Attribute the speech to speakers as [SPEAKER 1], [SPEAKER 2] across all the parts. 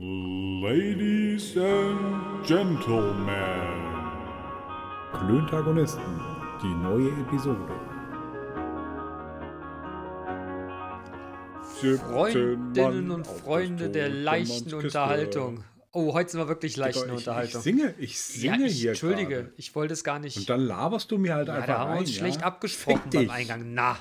[SPEAKER 1] Ladies and Gentlemen.
[SPEAKER 2] Klöntagonisten, die neue Episode.
[SPEAKER 3] Freundinnen und Freunde der leichten Unterhaltung. Oh, heute sind wir wirklich leichten
[SPEAKER 2] ich,
[SPEAKER 3] Unterhaltung.
[SPEAKER 2] Ich singe, ich singe
[SPEAKER 3] ja, ich,
[SPEAKER 2] hier
[SPEAKER 3] Entschuldige,
[SPEAKER 2] gerade.
[SPEAKER 3] ich wollte es gar nicht.
[SPEAKER 2] Und dann laberst du mir halt
[SPEAKER 3] ja,
[SPEAKER 2] einfach
[SPEAKER 3] da haben wir uns
[SPEAKER 2] ja?
[SPEAKER 3] schlecht abgesprochen
[SPEAKER 2] Fick
[SPEAKER 3] beim
[SPEAKER 2] dich.
[SPEAKER 3] Eingang. Na,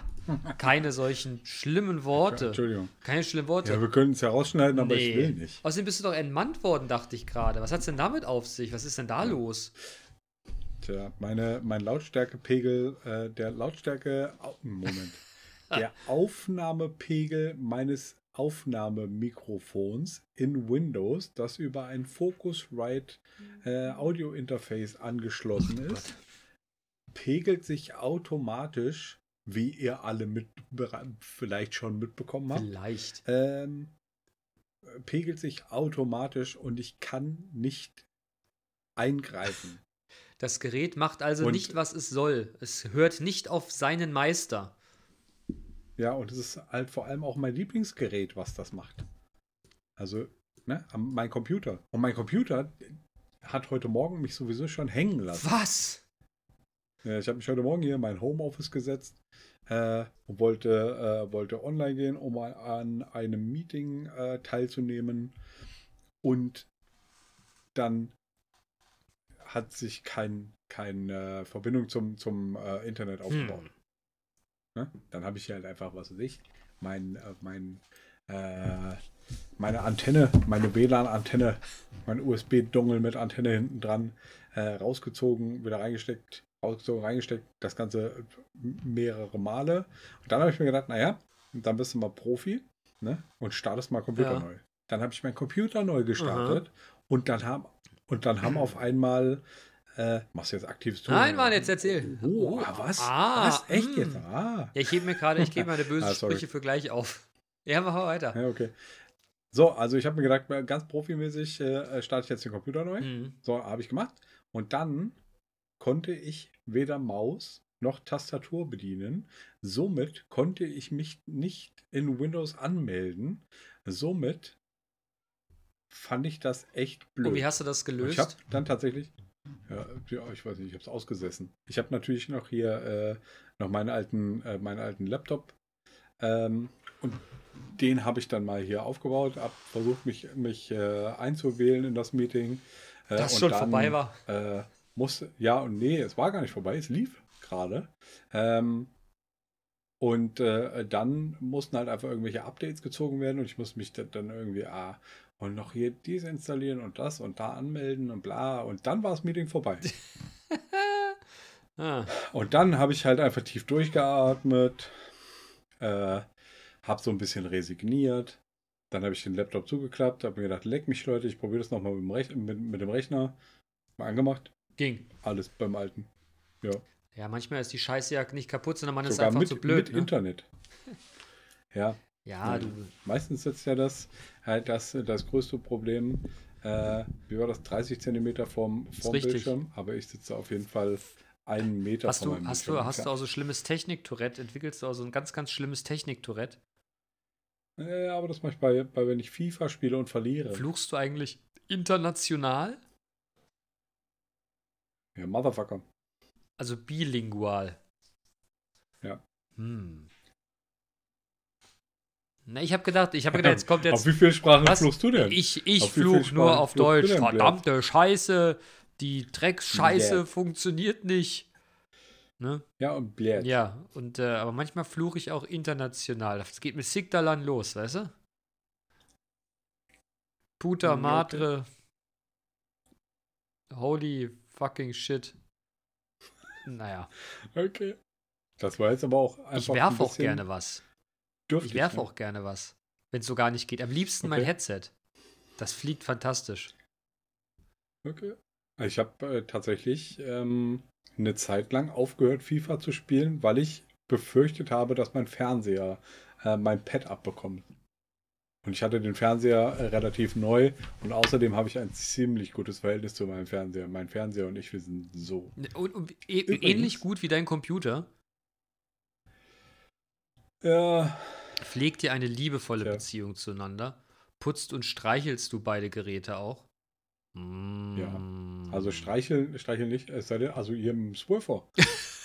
[SPEAKER 3] keine solchen schlimmen Worte.
[SPEAKER 2] Entschuldigung.
[SPEAKER 3] Keine schlimmen Worte.
[SPEAKER 2] Ja, wir können es ja rausschneiden, aber ich
[SPEAKER 3] Nee.
[SPEAKER 2] will nicht.
[SPEAKER 3] Außerdem bist du doch entmannt worden, dachte ich gerade. Was hat's denn damit auf sich? Was ist denn da los?
[SPEAKER 2] Tja, meine, mein Lautstärkepegel, äh, der Lautstärke, au- Moment, der Aufnahmepegel meines Aufnahmemikrofons in Windows, das über ein Focusrite äh, Audio Interface angeschlossen ist, pegelt sich automatisch, wie ihr alle mit, vielleicht schon mitbekommen habt,
[SPEAKER 3] Vielleicht.
[SPEAKER 2] ähm, pegelt sich automatisch und ich kann nicht eingreifen.
[SPEAKER 3] Das Gerät macht also
[SPEAKER 2] Und-
[SPEAKER 3] nicht, was es soll. Es hört nicht auf seinen Meister.
[SPEAKER 2] Ja, und es ist halt vor allem auch mein Lieblingsgerät, was das macht. Also, ne, mein Computer. Und mein Computer hat heute Morgen mich sowieso schon hängen lassen.
[SPEAKER 3] Was?
[SPEAKER 2] Ja, ich habe mich heute Morgen hier in mein Homeoffice gesetzt äh, und wollte, äh, wollte online gehen, um mal an einem Meeting äh, teilzunehmen. Und dann hat sich kein, keine Verbindung zum, zum äh, Internet aufgebaut.
[SPEAKER 3] Hm.
[SPEAKER 2] Ne? Dann habe ich hier halt einfach, was weiß ich, mein, äh, mein, äh, meine Antenne, meine WLAN-Antenne, mein USB-Dongle mit Antenne hinten dran äh, rausgezogen, wieder reingesteckt, rausgezogen, reingesteckt, das Ganze mehrere Male. Und dann habe ich mir gedacht, naja, dann bist du mal Profi ne? und startest mal Computer
[SPEAKER 3] Ja.
[SPEAKER 2] neu. Dann habe ich meinen Computer neu gestartet und dann haben und dann haben auf einmal äh, machst du jetzt aktives Tun?
[SPEAKER 3] Nein? Mann, jetzt erzähl.
[SPEAKER 2] Oh, was?
[SPEAKER 3] Ah,
[SPEAKER 2] was? Echt
[SPEAKER 3] mm.
[SPEAKER 2] jetzt? Ah.
[SPEAKER 3] Ja, ich hebe mir gerade, ich gebe meine bösen
[SPEAKER 2] Ah.
[SPEAKER 3] Sprüche für gleich auf. Ja, mach mal weiter.
[SPEAKER 2] Ja, okay. So, also ich habe mir gedacht, ganz profimäßig äh, starte ich jetzt den Computer neu.
[SPEAKER 3] Mhm.
[SPEAKER 2] So, habe ich gemacht. Und dann konnte ich weder Maus noch Tastatur bedienen. Somit konnte ich mich nicht in Windows anmelden. Somit fand ich das echt blöd.
[SPEAKER 3] Und wie hast du das
[SPEAKER 2] Und ich habe
[SPEAKER 3] gelöst?
[SPEAKER 2] dann tatsächlich, ja, ja, ich weiß nicht, ich habe es ausgesessen. Ich habe natürlich noch hier äh, noch meinen alten, äh, meinen alten Laptop ähm, und den habe ich dann mal hier aufgebaut, habe versucht mich, mich äh, einzuwählen in das Meeting. Äh,
[SPEAKER 3] Das schon
[SPEAKER 2] dann,
[SPEAKER 3] vorbei war.
[SPEAKER 2] Musste, ja und nee, es war gar nicht vorbei, es lief gerade. Ähm, und äh, dann mussten halt einfach irgendwelche Updates gezogen werden und ich musste mich da- dann irgendwie, ah, und noch hier dies installieren und das und da anmelden und bla. Und dann war das Meeting vorbei.
[SPEAKER 3] Ah,
[SPEAKER 2] Und dann habe ich halt einfach tief durchgeatmet, äh, habe so ein bisschen resigniert. Dann habe ich den Laptop zugeklappt, habe mir gedacht, leck mich Leute, ich probiere das nochmal mit, mit, mit dem Rechner. Mal angemacht,
[SPEAKER 3] ging.
[SPEAKER 2] alles beim Alten. Ja,
[SPEAKER 3] Ja, manchmal ist die Scheiße ja nicht kaputt, sondern man ist
[SPEAKER 2] sogar
[SPEAKER 3] einfach
[SPEAKER 2] mit,
[SPEAKER 3] zu blöd.
[SPEAKER 2] mit
[SPEAKER 3] ne?
[SPEAKER 2] Internet. Ja,
[SPEAKER 3] Ja, du.
[SPEAKER 2] meistens ist ja das halt das, das größte Problem. Äh, wie war das? 30 Zentimeter vom, vom
[SPEAKER 3] richtig.
[SPEAKER 2] Bildschirm, aber ich sitze auf jeden Fall einen Meter
[SPEAKER 3] Hast
[SPEAKER 2] von
[SPEAKER 3] du,
[SPEAKER 2] meinem
[SPEAKER 3] hast,
[SPEAKER 2] Bildschirm
[SPEAKER 3] du, hast du auch so schlimmes Technik-Tourette? Entwickelst du auch so ein ganz, ganz schlimmes Technik-Tourette?
[SPEAKER 2] Ja, aber das mache ich bei, bei, wenn ich FIFA spiele und verliere.
[SPEAKER 3] Fluchst du eigentlich international?
[SPEAKER 2] Ja, Motherfucker.
[SPEAKER 3] Also bilingual.
[SPEAKER 2] Ja.
[SPEAKER 3] Hm. Na, ich habe gedacht, ich habe gedacht, jetzt kommt
[SPEAKER 2] Auf
[SPEAKER 3] jetzt.
[SPEAKER 2] wie viele Sprachen
[SPEAKER 3] Was?
[SPEAKER 2] fluchst du denn?
[SPEAKER 3] Ich, ich
[SPEAKER 2] Auf
[SPEAKER 3] fluch nur auf Deutsch.
[SPEAKER 2] denn, Blatt?
[SPEAKER 3] Verdammte Scheiße. Die Drecksscheiße
[SPEAKER 2] Yeah.
[SPEAKER 3] funktioniert nicht. Ne?
[SPEAKER 2] ja, und bläht.
[SPEAKER 3] Ja, und äh, aber manchmal fluche ich auch international. Das geht mit Sigdalan los, weißt du? Puta. Madre. Holy fucking shit. Naja,
[SPEAKER 2] Okay. Das war jetzt aber auch einfach.
[SPEAKER 3] ich werfe
[SPEAKER 2] ein
[SPEAKER 3] auch gerne was.
[SPEAKER 2] Dürftig,
[SPEAKER 3] Ich werfe
[SPEAKER 2] ne?
[SPEAKER 3] auch gerne was. Wenn es so gar nicht geht. Am liebsten mein
[SPEAKER 2] Okay.
[SPEAKER 3] Headset. Das fliegt fantastisch.
[SPEAKER 2] Okay. Ich habe äh, tatsächlich ähm, eine Zeit lang aufgehört, FIFA zu spielen, weil ich befürchtet habe, dass mein Fernseher äh, mein Pad abbekommt. Und ich hatte den Fernseher äh, relativ neu und außerdem habe ich ein ziemlich gutes Verhältnis zu meinem Fernseher. Mein Fernseher und ich, wir sind so.
[SPEAKER 3] Und, und äh,
[SPEAKER 2] Übrigens-
[SPEAKER 3] ähnlich gut wie dein Computer.
[SPEAKER 2] Ja,
[SPEAKER 3] Pflegt ihr eine liebevolle
[SPEAKER 2] Tja.
[SPEAKER 3] Beziehung zueinander? Putzt und streichelst du beide Geräte auch?
[SPEAKER 2] Ja. Also streicheln, streicheln nicht, es sei denn, also ihr im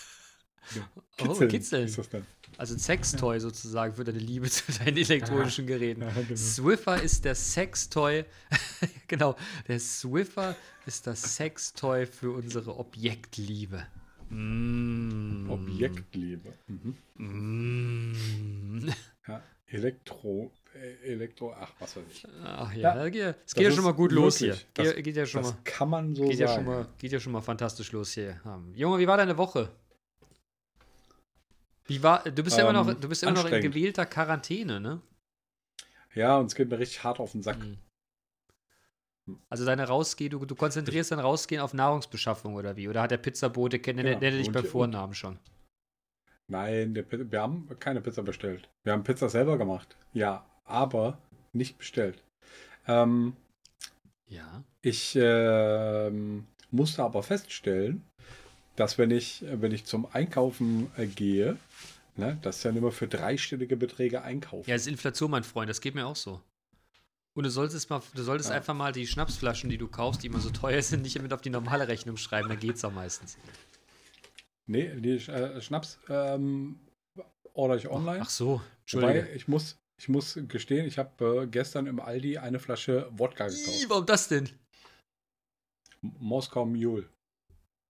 [SPEAKER 2] Swiffer.
[SPEAKER 3] Kitzeln, oh, kitzeln. Also ein Sextoy ja. sozusagen für deine Liebe zu deinen elektronischen Geräten. Ja, genau. Swiffer ist der Sextoy. genau, der Swiffer ist das Sextoy für unsere Objektliebe.
[SPEAKER 2] Mm. Objektliebe. Mhm. Mm. Ja, Elektro, äh, Elektro, ach, was weiß ich.
[SPEAKER 3] Ach ja, ja es geht ja schon mal gut los hier. Das, geht, ja schon
[SPEAKER 2] das
[SPEAKER 3] mal,
[SPEAKER 2] kann man so
[SPEAKER 3] geht
[SPEAKER 2] sagen.
[SPEAKER 3] Ja schon mal, geht ja schon mal fantastisch los hier. Junge, wie war deine Woche? Wie war, du bist ähm, immer noch, du bist immer noch in gewählter Quarantäne, ne?
[SPEAKER 2] Ja, und es geht mir richtig hart auf den Sack. Mhm.
[SPEAKER 3] Also deine Rausgeh, du, du konzentrierst dein Rausgehen auf Nahrungsbeschaffung oder wie? Oder hat der Pizzabote, kennt ja, nennt dich bei Vornamen schon?
[SPEAKER 2] Nein, der, wir haben keine Pizza bestellt. Wir haben Pizza selber gemacht. Ja, aber nicht bestellt. Ähm,
[SPEAKER 3] ja.
[SPEAKER 2] Ich äh, musste aber feststellen, dass wenn ich, wenn ich zum Einkaufen äh, gehe, ne, dass ja immer für dreistellige Beträge einkaufen.
[SPEAKER 3] Ja, das ist Inflation, mein Freund, das geht mir auch so. Und du solltest mal, du solltest ja. einfach mal die Schnapsflaschen, die du kaufst, die immer so teuer sind, nicht mit auf die normale Rechnung schreiben, dann geht's auch meistens.
[SPEAKER 2] Nee, die äh, Schnaps ähm, order ich online.
[SPEAKER 3] Ach so,
[SPEAKER 2] Entschuldigung. ich muss, ich muss gestehen, ich habe äh, gestern im Aldi eine Flasche Wodka gekauft.
[SPEAKER 3] Ih, warum das denn?
[SPEAKER 2] Moskau Mule.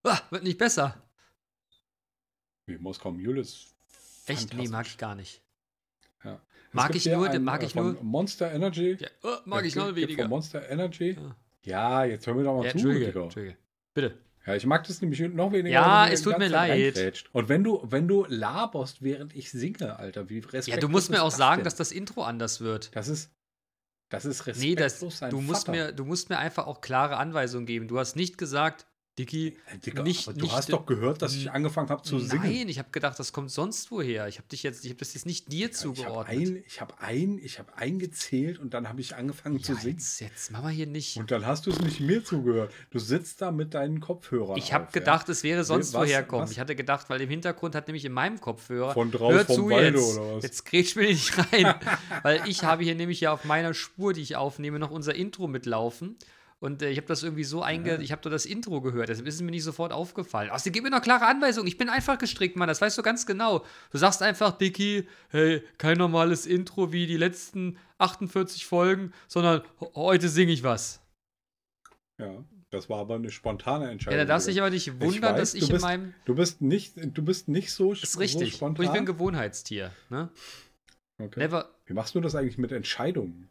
[SPEAKER 3] Ah, wird nicht besser.
[SPEAKER 2] Nee, Moskau Mule ist.
[SPEAKER 3] Echt? Nee, mag ich gar nicht.
[SPEAKER 2] Ja.
[SPEAKER 3] Mag ich, nur,
[SPEAKER 2] einen,
[SPEAKER 3] mag ich nur.
[SPEAKER 2] Monster Energy.
[SPEAKER 3] Ja, oh, mag ich noch weniger.
[SPEAKER 2] Monster Energy. Ja. ja. jetzt hören wir doch mal
[SPEAKER 3] ja,
[SPEAKER 2] zu.
[SPEAKER 3] Entschuldige, Entschuldige. Bitte.
[SPEAKER 2] Ja, ich mag das nämlich noch weniger.
[SPEAKER 3] Ja, es tut mir leid.
[SPEAKER 2] Und wenn du, wenn du laberst, während ich singe, Alter, wie respektlos
[SPEAKER 3] Ja, du musst mir auch sagen, denn? dass das Intro anders wird.
[SPEAKER 2] Das ist, das ist respektlos
[SPEAKER 3] nee, das, du musst mir, du musst mir einfach auch klare Anweisungen geben. Du hast nicht gesagt, Dicky,
[SPEAKER 2] äh, Digga, nicht, du nicht, hast doch gehört, dass ich angefangen habe zu singen.
[SPEAKER 3] Nein, ich habe gedacht, das kommt sonst woher. Ich habe dich jetzt, ich habe das jetzt nicht dir Digga, zugeordnet.
[SPEAKER 2] Ich habe ein, ich habe ein, eingezählt und dann habe ich angefangen ja, zu singen.
[SPEAKER 3] Jetzt, jetzt machen wir hier nicht.
[SPEAKER 2] Und dann hast du es nicht mir zugehört. Du sitzt da mit deinen Kopfhörern.
[SPEAKER 3] Ich habe gedacht, ja. es wäre sonst nee, woher kommen. Ich hatte gedacht, weil im Hintergrund hat nämlich in meinem Kopfhörer.
[SPEAKER 2] Von draußen hör zu Walde
[SPEAKER 3] jetzt,
[SPEAKER 2] oder was?
[SPEAKER 3] Jetzt grätsch mir nicht rein, weil ich habe hier nämlich ja auf meiner Spur, die ich aufnehme, noch unser Intro mitlaufen. Und äh, ich habe das irgendwie so einge... Ja. Ich habe da das Intro gehört, deshalb ist es mir nicht sofort aufgefallen. Außerdem gib mir noch klare Anweisungen. Ich bin einfach gestrickt, Mann, das weißt du ganz genau. Du sagst einfach, Dicky, hey, kein normales Intro wie die letzten 48 Folgen, sondern heute singe ich was.
[SPEAKER 2] Ja, das war aber eine spontane Entscheidung.
[SPEAKER 3] Ja, da darfst du dich aber nicht wundern, ich weiß, dass ich
[SPEAKER 2] bist,
[SPEAKER 3] in meinem.
[SPEAKER 2] Du bist nicht, du bist nicht so,
[SPEAKER 3] das ist richtig.
[SPEAKER 2] So spontan.
[SPEAKER 3] Und ich bin Gewohnheitstier. Ne?
[SPEAKER 2] Okay. Never. Wie machst du das eigentlich mit Entscheidungen?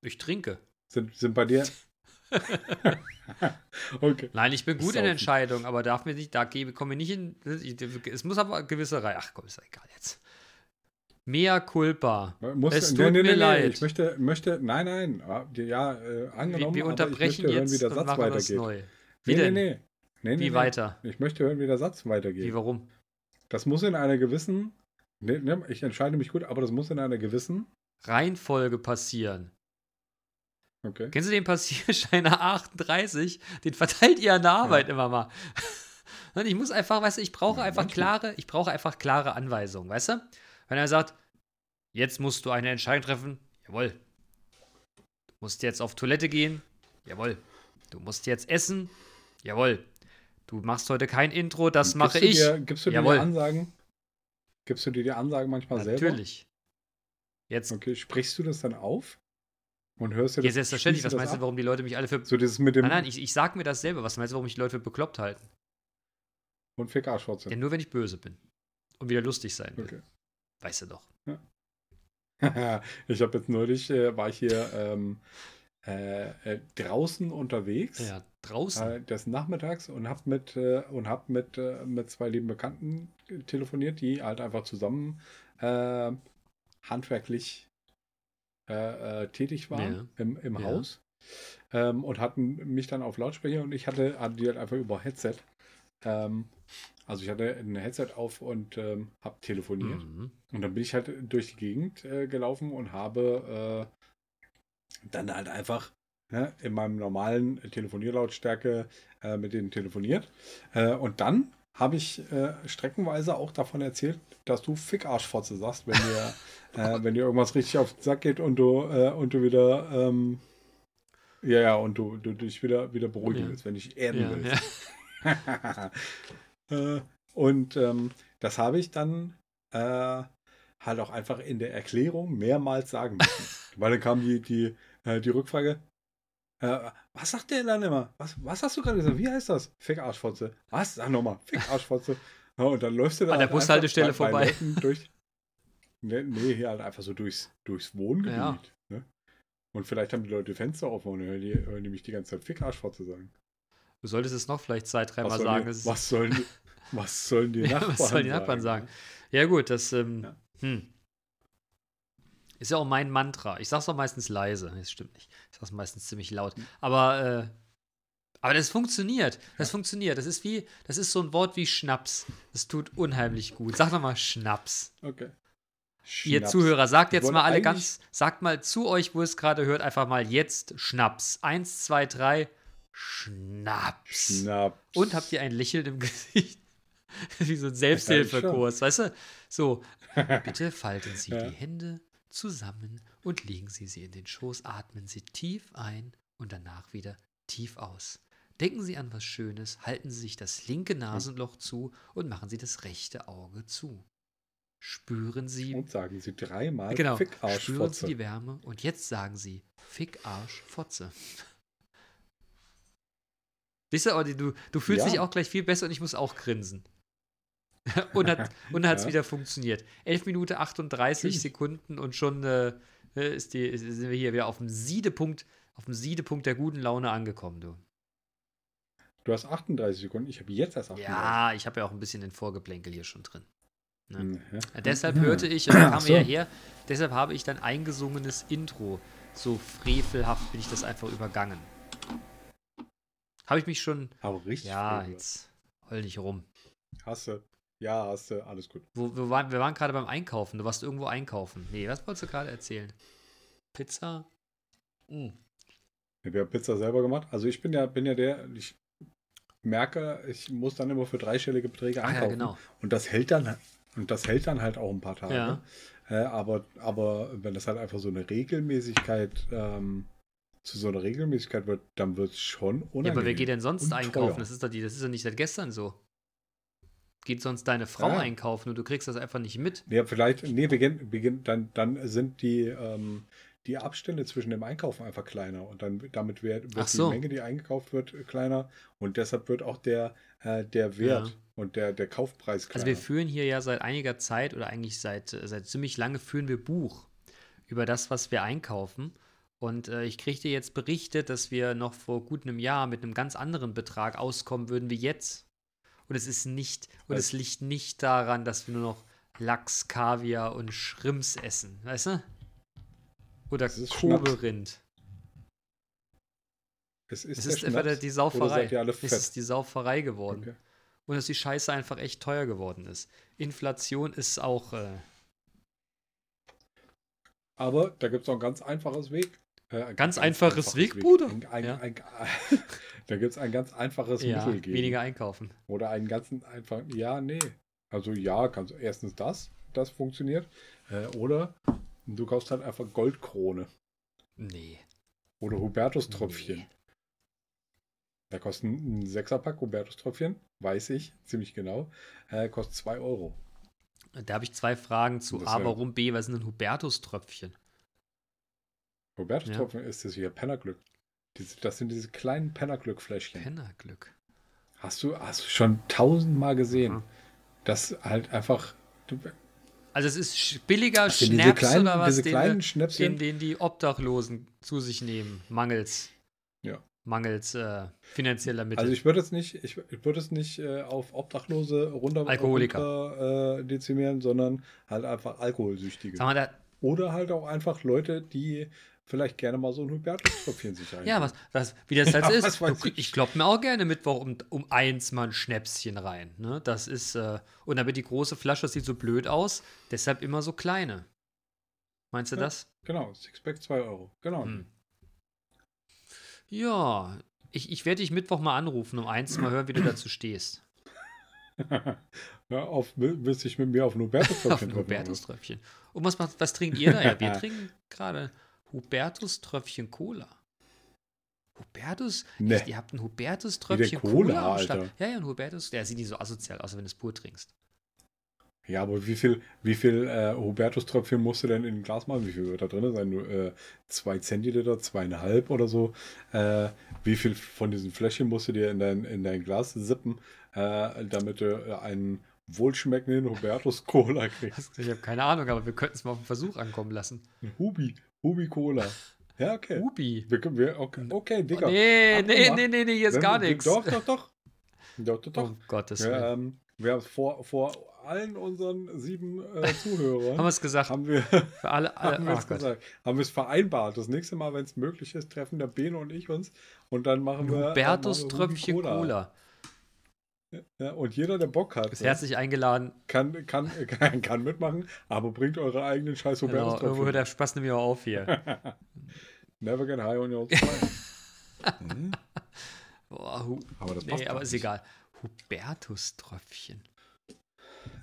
[SPEAKER 3] Ich trinke.
[SPEAKER 2] Sind, sind bei dir
[SPEAKER 3] okay. Nein, ich bin gut in Entscheidungen, aber darf mir nicht, da gebe, komme ich nicht in. Es muss aber eine gewisse Reihe. Ach komm, ist egal jetzt. Mea culpa.
[SPEAKER 2] Muss, es tut nee, nee, mir nee, leid. Ich möchte, möchte, nein, nein, ah, ja, äh, angenommen,
[SPEAKER 3] wir, wir unterbrechen
[SPEAKER 2] hören,
[SPEAKER 3] jetzt
[SPEAKER 2] wie der Satz
[SPEAKER 3] und
[SPEAKER 2] weitergeht.
[SPEAKER 3] Neu.
[SPEAKER 2] Wie nee, denn? Nee, nee.
[SPEAKER 3] wie weiter?
[SPEAKER 2] Ich möchte hören, wie der Satz weitergeht.
[SPEAKER 3] Wie, warum?
[SPEAKER 2] Das muss in einer gewissen, ich entscheide mich gut, aber das muss in einer gewissen
[SPEAKER 3] Reihenfolge passieren.
[SPEAKER 2] Okay.
[SPEAKER 3] Kennst du den Passierschein 38? Den verteilt ihr an der Arbeit ja. immer mal. Und ich muss einfach, weißt du, ich brauche ja, einfach klare, ich brauche einfach klare Anweisungen, weißt du? Wenn er sagt, jetzt musst du eine Entscheidung treffen, jawohl. Du musst jetzt auf Toilette gehen, jawohl. Du musst jetzt essen, jawohl. Du machst heute kein Intro, das gibst mache ich.
[SPEAKER 2] Dir, gibst du dir jawohl. die Ansagen? Gibst du dir die Ansagen manchmal
[SPEAKER 3] Natürlich.
[SPEAKER 2] selber?
[SPEAKER 3] Natürlich. Jetzt.
[SPEAKER 2] Okay, sprichst du das dann auf? Und hörst du
[SPEAKER 3] das? Ja, selbstverständlich. Was meinst du, warum die Leute mich alle für.
[SPEAKER 2] So dieses mit dem
[SPEAKER 3] nein, nein, ich, ich sag mir das selber. Was meinst du, warum mich die Leute für bekloppt halten?
[SPEAKER 2] Und Fick Arschwurzel.
[SPEAKER 3] Ja, nur wenn ich böse bin. Und wieder lustig sein will. Okay. Weißt du doch.
[SPEAKER 2] Ja. ich habe jetzt neulich, äh, war ich hier ähm, äh, äh, draußen unterwegs.
[SPEAKER 3] Ja, draußen.
[SPEAKER 2] Äh, des Nachmittags und hab mit, äh, und hab mit, äh, mit zwei lieben Bekannten telefoniert, die halt einfach zusammen handwerklich äh, äh, tätig waren ja. im, im ja. Haus ähm, und hatten mich dann auf Lautsprecher und ich hatte, hatte die halt einfach über Headset. Ähm, also ich hatte ein Headset auf und ähm, habe telefoniert. Mhm. Und dann bin ich halt durch die Gegend äh, gelaufen und habe äh, dann halt einfach ne, in meinem normalen Telefonierlautstärke äh, mit denen telefoniert. Äh, und dann habe ich äh, streckenweise auch davon erzählt, dass du Fickarschfotze sagst, wenn dir, äh, wenn dir irgendwas richtig auf den Sack geht und du, äh, und du wieder, ähm, ja, ja, und du, du dich wieder, wieder beruhigen
[SPEAKER 3] Ja.
[SPEAKER 2] willst, wenn ich erden
[SPEAKER 3] Ja,
[SPEAKER 2] willst.
[SPEAKER 3] ja.
[SPEAKER 2] äh, und ähm, das habe ich dann äh, halt auch einfach in der Erklärung mehrmals sagen müssen. Weil dann kam die, die, äh, die Rückfrage, was sagt der dann immer? Was, was hast du gerade gesagt? Wie heißt das? Fick Arschfotze. Was? Sag nochmal, Fick Arschfotze. Ja, und dann läufst du da
[SPEAKER 3] An der
[SPEAKER 2] halt
[SPEAKER 3] Bushaltestelle
[SPEAKER 2] bei- bei
[SPEAKER 3] vorbei.
[SPEAKER 2] Durch, nee, nee, hier halt einfach so durchs, durchs Wohngebiet.
[SPEAKER 3] Ja.
[SPEAKER 2] Ne? Und vielleicht haben die Leute Fenster offen und hören die, hören die mich die ganze Zeit Fick Arschfotze sagen.
[SPEAKER 3] Du solltest es noch vielleicht zwei, dreimal sagen.
[SPEAKER 2] die, was, sollen die, was sollen die
[SPEAKER 3] Ja,
[SPEAKER 2] Nachbarn
[SPEAKER 3] was sollen die Nachbarn sagen? Ja, gut, das ähm,
[SPEAKER 2] Ja.
[SPEAKER 3] hm. ist ja auch mein Mantra. Ich sag's auch meistens leise. Das stimmt nicht. Ich sag's meistens ziemlich laut. Aber, äh, aber das funktioniert. Das funktioniert. Das ist wie, das ist so ein Wort wie Schnaps. Das tut unheimlich gut. Sag doch mal Schnaps.
[SPEAKER 2] Okay.
[SPEAKER 3] Ihr
[SPEAKER 2] Schnaps.
[SPEAKER 3] Zuhörer, sagt jetzt mal alle ganz, sagt mal zu euch, wo ihr es gerade hört, einfach mal jetzt Schnaps. Eins, zwei, drei, Schnaps.
[SPEAKER 2] Schnaps.
[SPEAKER 3] Und habt ihr ein Lächeln im Gesicht? Wie so ein Selbsthilfekurs, weißt du? So, bitte falten Sie
[SPEAKER 2] Ja.
[SPEAKER 3] die Hände zusammen und legen Sie sie in den Schoß, atmen Sie tief ein und danach wieder tief aus. Denken Sie an was Schönes, halten Sie sich das linke Nasenloch zu und machen Sie das rechte Auge zu. Spüren Sie,
[SPEAKER 2] Und sagen sie dreimal
[SPEAKER 3] genau,
[SPEAKER 2] Fick
[SPEAKER 3] spüren Sie die Wärme und jetzt sagen Sie Fick Arsch Fotze. Siehst du, Audi, du, du fühlst
[SPEAKER 2] Ja.
[SPEAKER 3] dich auch gleich viel besser und ich muss auch grinsen. und hat und hat's
[SPEAKER 2] Ja.
[SPEAKER 3] wieder funktioniert. 11 Minuten 38
[SPEAKER 2] Natürlich.
[SPEAKER 3] Sekunden und schon äh, ist die, sind wir hier wieder auf dem Siedepunkt, auf dem Siedepunkt der guten Laune angekommen, du.
[SPEAKER 2] Du hast 38 Sekunden, ich habe jetzt erst 38.
[SPEAKER 3] Ja, ich habe ja auch ein bisschen den Vorgeplänkel hier schon drin. Ne?
[SPEAKER 2] Hm, ja.
[SPEAKER 3] Ja, deshalb hörte ich, und da kamen wir ja
[SPEAKER 2] so.
[SPEAKER 3] her, deshalb habe ich dann eingesungenes Intro. So frevelhaft bin ich das einfach übergangen. Habe ich mich schon.
[SPEAKER 2] Aber richtig.
[SPEAKER 3] Ja, jetzt heul nicht rum.
[SPEAKER 2] Hast du. Ja, hast du. Alles gut.
[SPEAKER 3] Wo, wo waren, wir waren gerade beim Einkaufen. Du warst irgendwo einkaufen. Nee, was wolltest du gerade erzählen? Pizza? Hm.
[SPEAKER 2] Wir haben Pizza selber gemacht. Also ich bin ja, bin ja der, ich merke, ich muss dann immer für dreistellige Beträge
[SPEAKER 3] Ah
[SPEAKER 2] einkaufen.
[SPEAKER 3] ja, genau.
[SPEAKER 2] Und das hält dann, und das hält dann halt auch ein paar Tage.
[SPEAKER 3] Ja.
[SPEAKER 2] Äh, aber, aber wenn das halt einfach so eine Regelmäßigkeit ähm, zu so einer Regelmäßigkeit wird, dann wird es schon unangenehm.
[SPEAKER 3] Ja, aber wer geht denn sonst einkaufen? Das ist doch die, das ist doch nicht seit gestern so. Geht sonst deine Frau
[SPEAKER 2] Ja.
[SPEAKER 3] einkaufen und du kriegst das einfach nicht mit?
[SPEAKER 2] Ja, vielleicht, nee, wir gehen, dann, dann sind die, ähm, die Abstände zwischen dem Einkaufen einfach kleiner und dann damit wird, wird
[SPEAKER 3] so.
[SPEAKER 2] die Menge, die eingekauft wird, kleiner und deshalb wird auch der, äh, der Wert
[SPEAKER 3] Ja.
[SPEAKER 2] und der, der Kaufpreis kleiner.
[SPEAKER 3] Also wir führen hier ja seit einiger Zeit oder eigentlich seit, seit ziemlich lange führen wir Buch über das, was wir einkaufen. Und äh, ich kriegte jetzt berichtet, dass wir noch vor gut einem Jahr mit einem ganz anderen Betrag auskommen würden wie jetzt. Und es ist nicht, und es liegt nicht daran, dass wir nur noch Lachs, Kaviar und Shrimps essen, weißt du? Oder. Koberind.
[SPEAKER 2] es ist,
[SPEAKER 3] Es ist einfach die Sauferei. Es ist die Sauferei geworden.
[SPEAKER 2] Okay.
[SPEAKER 3] Und dass die Scheiße einfach echt teuer geworden ist. Inflation ist auch. Äh,
[SPEAKER 2] Aber da gibt es noch ein ganz einfaches Weg. Äh, ein
[SPEAKER 3] Ganz einfaches Weg, Bruder.
[SPEAKER 2] Ein, ein,
[SPEAKER 3] Ja.
[SPEAKER 2] ein, da gibt es ein ganz einfaches
[SPEAKER 3] ja,
[SPEAKER 2] Mittel gegen.
[SPEAKER 3] weniger einkaufen.
[SPEAKER 2] Oder einen ganzen einfachen. Ja, nee. Also ja, kannst erstens das, das funktioniert. Äh, oder du kaufst halt einfach Goldkrone
[SPEAKER 3] Nee.
[SPEAKER 2] oder Hubertus-Tröpfchen.
[SPEAKER 3] Nee.
[SPEAKER 2] Da kostet ein Sechserpack Hubertus-Tröpfchen, weiß ich, ziemlich genau, äh, kostet 2 Euro.
[SPEAKER 3] Da habe ich zwei Fragen zu.
[SPEAKER 2] Das
[SPEAKER 3] A,
[SPEAKER 2] ja-
[SPEAKER 3] warum? B, was sind denn Hubertus-Tröpfchen?
[SPEAKER 2] Hubertus-Tröpfchen ist das hier Pennerglück. Diese, das sind diese kleinen Pennerglück-Fläschchen.
[SPEAKER 3] Pennerglück.
[SPEAKER 2] Hast du, hast du schon tausendmal gesehen.
[SPEAKER 3] Aha.
[SPEAKER 2] Das halt einfach. Du,
[SPEAKER 3] Also es ist billiger
[SPEAKER 2] diese
[SPEAKER 3] Schnaps
[SPEAKER 2] kleinen,
[SPEAKER 3] oder was, den,
[SPEAKER 2] Schnäpschen.
[SPEAKER 3] den, den die Obdachlosen zu sich nehmen, mangels,
[SPEAKER 2] Ja.
[SPEAKER 3] mangels äh, finanzieller Mittel.
[SPEAKER 2] Also ich würde es nicht, ich, ich würde es nicht äh, auf Obdachlose runter,
[SPEAKER 3] Alkoholiker.
[SPEAKER 2] runter äh, dezimieren, sondern halt einfach Alkoholsüchtige.
[SPEAKER 3] Sag mal, da,
[SPEAKER 2] Oder halt auch einfach Leute, die vielleicht gerne mal so ein Hubertus-Tröpfchen sich rein.
[SPEAKER 3] ja, was, was, wie das halt
[SPEAKER 2] Ja,
[SPEAKER 3] ist. Du,
[SPEAKER 2] ich.
[SPEAKER 3] ich klopp mir auch gerne Mittwoch um, um eins mal ein Schnäpschen rein. Ne? Das ist, äh, und damit die große Flasche, sieht so blöd aus, deshalb immer so kleine. Meinst du
[SPEAKER 2] Ja.
[SPEAKER 3] das?
[SPEAKER 2] Genau, Sixpack 2 Euro. Genau.
[SPEAKER 3] Hm. Ja, ich, ich werde dich Mittwoch mal anrufen, um eins mal hören, wie du dazu stehst.
[SPEAKER 2] Hör auf, willst dich mit mir auf ein
[SPEAKER 3] Auf
[SPEAKER 2] Hubertus-Tröpfchen
[SPEAKER 3] ein
[SPEAKER 2] treffen?
[SPEAKER 3] Hubertus-Tröpfchen. Und was, was trinkt ihr da? Ja, wir trinken gerade Hubertus-Tröpfchen Cola. Hubertus?
[SPEAKER 2] Nee.
[SPEAKER 3] Echt, ihr habt ein Hubertus-Tröpfchen
[SPEAKER 2] Cola,
[SPEAKER 3] Cola, am Start? Ja, ja, ein Hubertus. Der sieht nicht so asozial aus, wenn du es pur trinkst.
[SPEAKER 2] Ja, aber wie viel, wie viel äh, Hubertus-Tröpfchen musst du denn in ein Glas machen? Wie viel wird da drin sein? Nur, äh, zwei Zentiliter, zweieinhalb oder so. Äh, wie viel von diesen Fläschchen musst du dir in dein, in dein Glas sippen, äh, damit du äh, einen wohlschmeckenden Hubertus-Cola kriegst?
[SPEAKER 3] Ich habe keine Ahnung, aber wir könnten es mal auf den Versuch ankommen lassen.
[SPEAKER 2] Ein Hubi, Hubi-Cola. Ja, okay.
[SPEAKER 3] Ubi.
[SPEAKER 2] Wir, wir, okay, okay, Digga.
[SPEAKER 3] nee, nee, nee, nee, nee, hier ist
[SPEAKER 2] Wenn
[SPEAKER 3] gar nichts.
[SPEAKER 2] Doch, doch, doch. Doch, doch, doch.
[SPEAKER 3] Um Gottes Willen.
[SPEAKER 2] Ja, ähm, wir haben vor, vor allen unseren sieben äh, Zuhörern
[SPEAKER 3] haben wir es gesagt?
[SPEAKER 2] haben wir,
[SPEAKER 3] Für alle, alle
[SPEAKER 2] haben wir
[SPEAKER 3] oh
[SPEAKER 2] es
[SPEAKER 3] Gott.
[SPEAKER 2] gesagt, haben wir es vereinbart. Das nächste Mal, wenn es möglich ist, treffen der Bene und ich uns und dann machen wir
[SPEAKER 3] Hubertus Tröpfchen
[SPEAKER 2] Hubi
[SPEAKER 3] Cola.
[SPEAKER 2] Ja, und jeder, der Bock hat,
[SPEAKER 3] Ist herzlich eingeladen.
[SPEAKER 2] kann, kann, kann, kann mitmachen, aber bringt eure eigenen scheiß
[SPEAKER 3] Genau,
[SPEAKER 2] Hubertus
[SPEAKER 3] irgendwo hört der Spaß nämlich auch auf hier.
[SPEAKER 2] Never get high on your spine. Mhm.
[SPEAKER 3] Boah, hu
[SPEAKER 2] Aber das
[SPEAKER 3] nee,
[SPEAKER 2] passt
[SPEAKER 3] aber
[SPEAKER 2] doch
[SPEAKER 3] ist
[SPEAKER 2] nicht.
[SPEAKER 3] egal. Hubertus-Tröpfchen.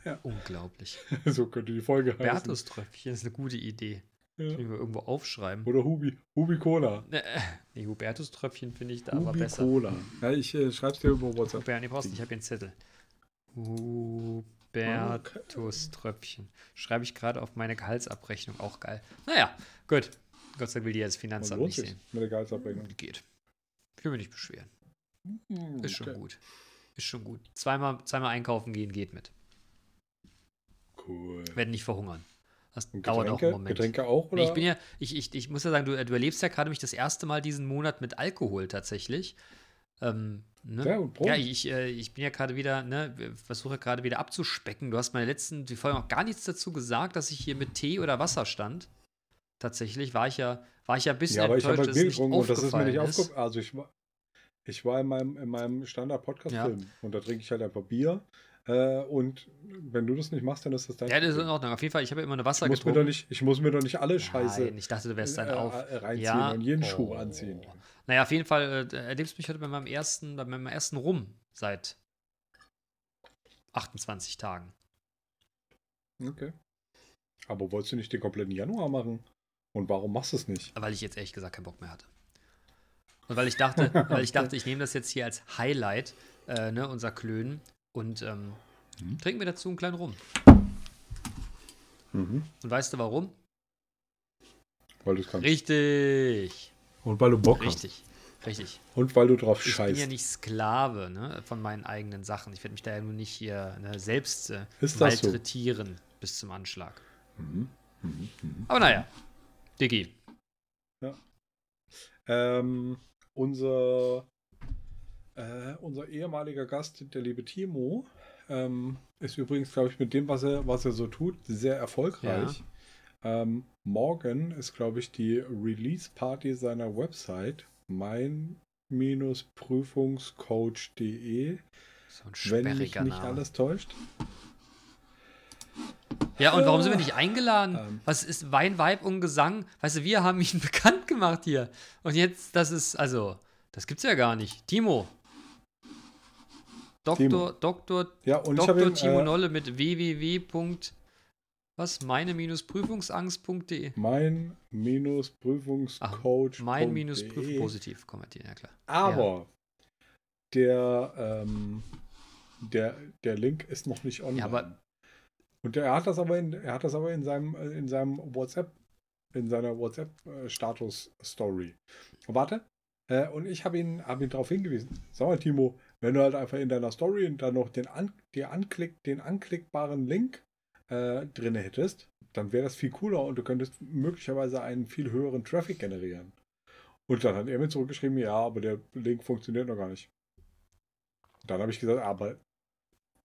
[SPEAKER 2] Ja.
[SPEAKER 3] Unglaublich.
[SPEAKER 2] so könnte die Folge heißen.
[SPEAKER 3] Hubertus-Tröpfchen ist eine gute Idee.
[SPEAKER 2] Ja.
[SPEAKER 3] Ich irgendwo aufschreiben.
[SPEAKER 2] Oder Hubi. Hubi Cola.
[SPEAKER 3] Nee, nee Hubertus-Tröpfchen finde ich da aber
[SPEAKER 2] Hubi
[SPEAKER 3] besser.
[SPEAKER 2] Cola. Ja, ich äh, schreib's dir über WhatsApp.
[SPEAKER 3] Huber, nee, brauchst nicht, ich habe hier einen Zettel. Hubertus-Tröpfchen. Schreibe ich gerade auf meine Gehaltsabrechnung. Auch geil. Naja, gut. Gott sei Dank will die jetzt Finanzamt nicht sehen.
[SPEAKER 2] mit der Gehaltsabrechnung.
[SPEAKER 3] Geht. Ich will mich nicht beschweren.
[SPEAKER 2] Hm,
[SPEAKER 3] Ist schon
[SPEAKER 2] okay.
[SPEAKER 3] gut. Ist schon gut. Zweimal, zweimal einkaufen gehen geht mit.
[SPEAKER 2] Cool.
[SPEAKER 3] Werden nicht verhungern. Das
[SPEAKER 2] Und
[SPEAKER 3] dauert auch
[SPEAKER 2] Getränke,
[SPEAKER 3] einen Moment.
[SPEAKER 2] Getränke auch, oder?
[SPEAKER 3] Ich bin ja, ich, ich, ich muss ja sagen, du, du erlebst ja gerade mich das erste Mal diesen Monat mit Alkohol tatsächlich. Ähm, ne?
[SPEAKER 2] Sehr gut,
[SPEAKER 3] ja, ich, äh, ich bin ja gerade wieder, ne, versuche gerade wieder abzuspecken. Du hast meine letzten, die Folge noch gar nichts dazu gesagt, dass ich hier mit Tee oder Wasser stand. Tatsächlich war ich ja, war ich ja ein bisschen
[SPEAKER 2] ja, aber ich habe
[SPEAKER 3] enttäuscht,
[SPEAKER 2] halt
[SPEAKER 3] dass es nicht
[SPEAKER 2] und das ist mir nicht
[SPEAKER 3] aufgefallen.
[SPEAKER 2] Also ich war, ich war in meinem, in meinem Standard-Podcast-Film und da trinke ich halt einfach Bier. Äh, und wenn du das nicht machst, dann ist das dein
[SPEAKER 3] Ja, das ist in
[SPEAKER 2] Ordnung.
[SPEAKER 3] Auf jeden Fall, ich habe ja immer eine Wasser
[SPEAKER 2] ich muss, mir
[SPEAKER 3] getrunken.
[SPEAKER 2] doch nicht, ich muss mir doch nicht alle Scheiße
[SPEAKER 3] Nein, ich dachte, du wärst dann
[SPEAKER 2] äh,
[SPEAKER 3] auf.
[SPEAKER 2] äh, reinziehen
[SPEAKER 3] Ja.
[SPEAKER 2] und jeden
[SPEAKER 3] Oh.
[SPEAKER 2] Schuh anziehen.
[SPEAKER 3] Naja, auf jeden Fall äh, erlebst du mich heute bei meinem ersten, bei meinem ersten Rum seit 28 Tagen.
[SPEAKER 2] Okay. Aber wolltest du nicht den kompletten Januar machen? Und warum machst du es nicht?
[SPEAKER 3] Weil ich jetzt ehrlich gesagt keinen Bock mehr hatte. Und weil ich dachte, weil ich dachte, ich nehme das jetzt hier als Highlight, äh, ne, unser Klönen, und ähm,
[SPEAKER 2] Mhm.
[SPEAKER 3] trinken wir dazu einen kleinen Rum.
[SPEAKER 2] Mhm.
[SPEAKER 3] Und weißt du warum?
[SPEAKER 2] Weil du es kannst.
[SPEAKER 3] Richtig.
[SPEAKER 2] Und weil du Bock hast.
[SPEAKER 3] Richtig. Richtig.
[SPEAKER 2] Und weil du drauf
[SPEAKER 3] Ich bin ja
[SPEAKER 2] scheißt.
[SPEAKER 3] nicht Sklave ne, von meinen eigenen Sachen. Ich werde mich da ja nur nicht hier ne, selbst äh,
[SPEAKER 2] das so?
[SPEAKER 3] malträtieren bis zum Anschlag.
[SPEAKER 2] Mhm. Mhm. Mhm.
[SPEAKER 3] Aber naja, Diggi.
[SPEAKER 2] Ähm, unser, äh, unser ehemaliger Gast, der liebe Timo, ähm, ist übrigens, glaube ich, mit dem, was er, was er so tut, sehr erfolgreich. Ähm, morgen ist, glaube ich, die Release-Party seiner Website mein-prüfungscoach.de,
[SPEAKER 3] So ein
[SPEAKER 2] wenn mich nicht alles täuscht.
[SPEAKER 3] Ja, und warum sind wir nicht eingeladen?
[SPEAKER 2] Ähm.
[SPEAKER 3] Was ist Wein, Weib und Gesang? Weißt du, wir haben ihn bekannt gemacht hier. Und jetzt, das ist, also, das gibt's ja gar nicht. Timo. Doktor,
[SPEAKER 2] Timo.
[SPEAKER 3] Doktor,
[SPEAKER 2] Ja, und
[SPEAKER 3] Doktor
[SPEAKER 2] ihn,
[SPEAKER 3] Timo
[SPEAKER 2] äh,
[SPEAKER 3] Nolle mit www. Was? Meine-prüfungsangst.de.
[SPEAKER 2] mein-prüfungscoach.de.
[SPEAKER 3] Mein-prüfung positiv kommentieren, ja klar.
[SPEAKER 2] Aber der, ähm, der, der Link ist noch nicht online.
[SPEAKER 3] Ja, aber-
[SPEAKER 2] und er hat das aber in, er hat das aber in seinem, in seinem WhatsApp, in seiner WhatsApp-Status-Story. Warte. Äh, und ich habe ihn, hab ihn darauf hingewiesen. Sag mal, Timo, wenn du halt einfach in deiner Story dann noch den, an, die anklick, den anklickbaren Link äh, drin hättest, dann wäre das viel cooler und du könntest möglicherweise einen viel höheren Traffic generieren. Und dann hat er mir zurückgeschrieben, ja, aber der Link funktioniert noch gar nicht. Dann habe ich gesagt, aber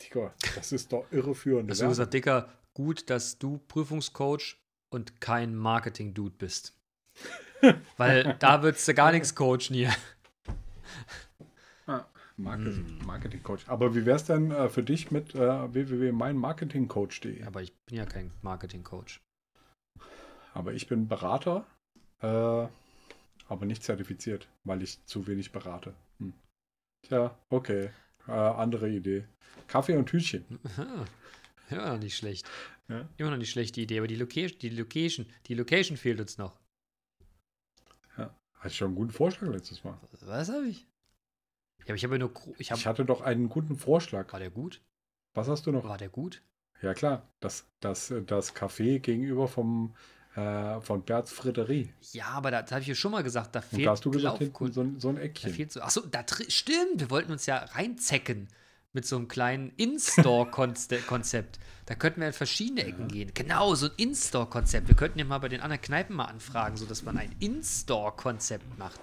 [SPEAKER 2] Digga, das ist doch irreführend.
[SPEAKER 3] Hast du gesagt, Dicker, gut, dass du Prüfungscoach und kein Marketing-Dude bist. Weil da würdest du gar nichts coachen hier.
[SPEAKER 2] Marketing,
[SPEAKER 3] Hm.
[SPEAKER 2] Marketing Coach. Aber wie wäre es denn äh, für dich mit äh, www.meinmarketingcoach.de?
[SPEAKER 3] Aber ich bin ja kein Marketing-Coach.
[SPEAKER 2] Aber ich bin Berater, äh, aber nicht zertifiziert, weil ich zu wenig berate. Hm. Tja, okay. äh, andere Idee. Kaffee und Tütchen.
[SPEAKER 3] Aha. Immer noch nicht schlecht.
[SPEAKER 2] Ja.
[SPEAKER 3] Immer noch nicht schlecht, die Idee, aber die Location, die Location, die Location fehlt uns noch.
[SPEAKER 2] Hatte ich schon einen guten Vorschlag letztes Mal.
[SPEAKER 3] Was habe ich? Ja, aber ich habe ja nur. Ich hab,
[SPEAKER 2] Ich hatte doch einen guten Vorschlag.
[SPEAKER 3] war der gut?
[SPEAKER 2] Was hast du noch?
[SPEAKER 3] War der gut?
[SPEAKER 2] Ja klar, das, das, das Café gegenüber vom, äh, von Berts Friederie.
[SPEAKER 3] Ja, aber da, habe ich ja schon mal gesagt, da
[SPEAKER 2] Und
[SPEAKER 3] fehlt
[SPEAKER 2] da hast du gesagt, hinten so, ein- so ein
[SPEAKER 3] Da
[SPEAKER 2] Eckchen.
[SPEAKER 3] fehlt so. Achso, da. Stimmt, wir wollten uns ja reinzecken mit so einem kleinen In-Store-Konzept. Da könnten wir in verschiedene Ecken gehen. Genau, so ein In-Store-Konzept. Wir könnten ja mal bei den anderen Kneipen mal anfragen, sodass man ein In-Store-Konzept macht.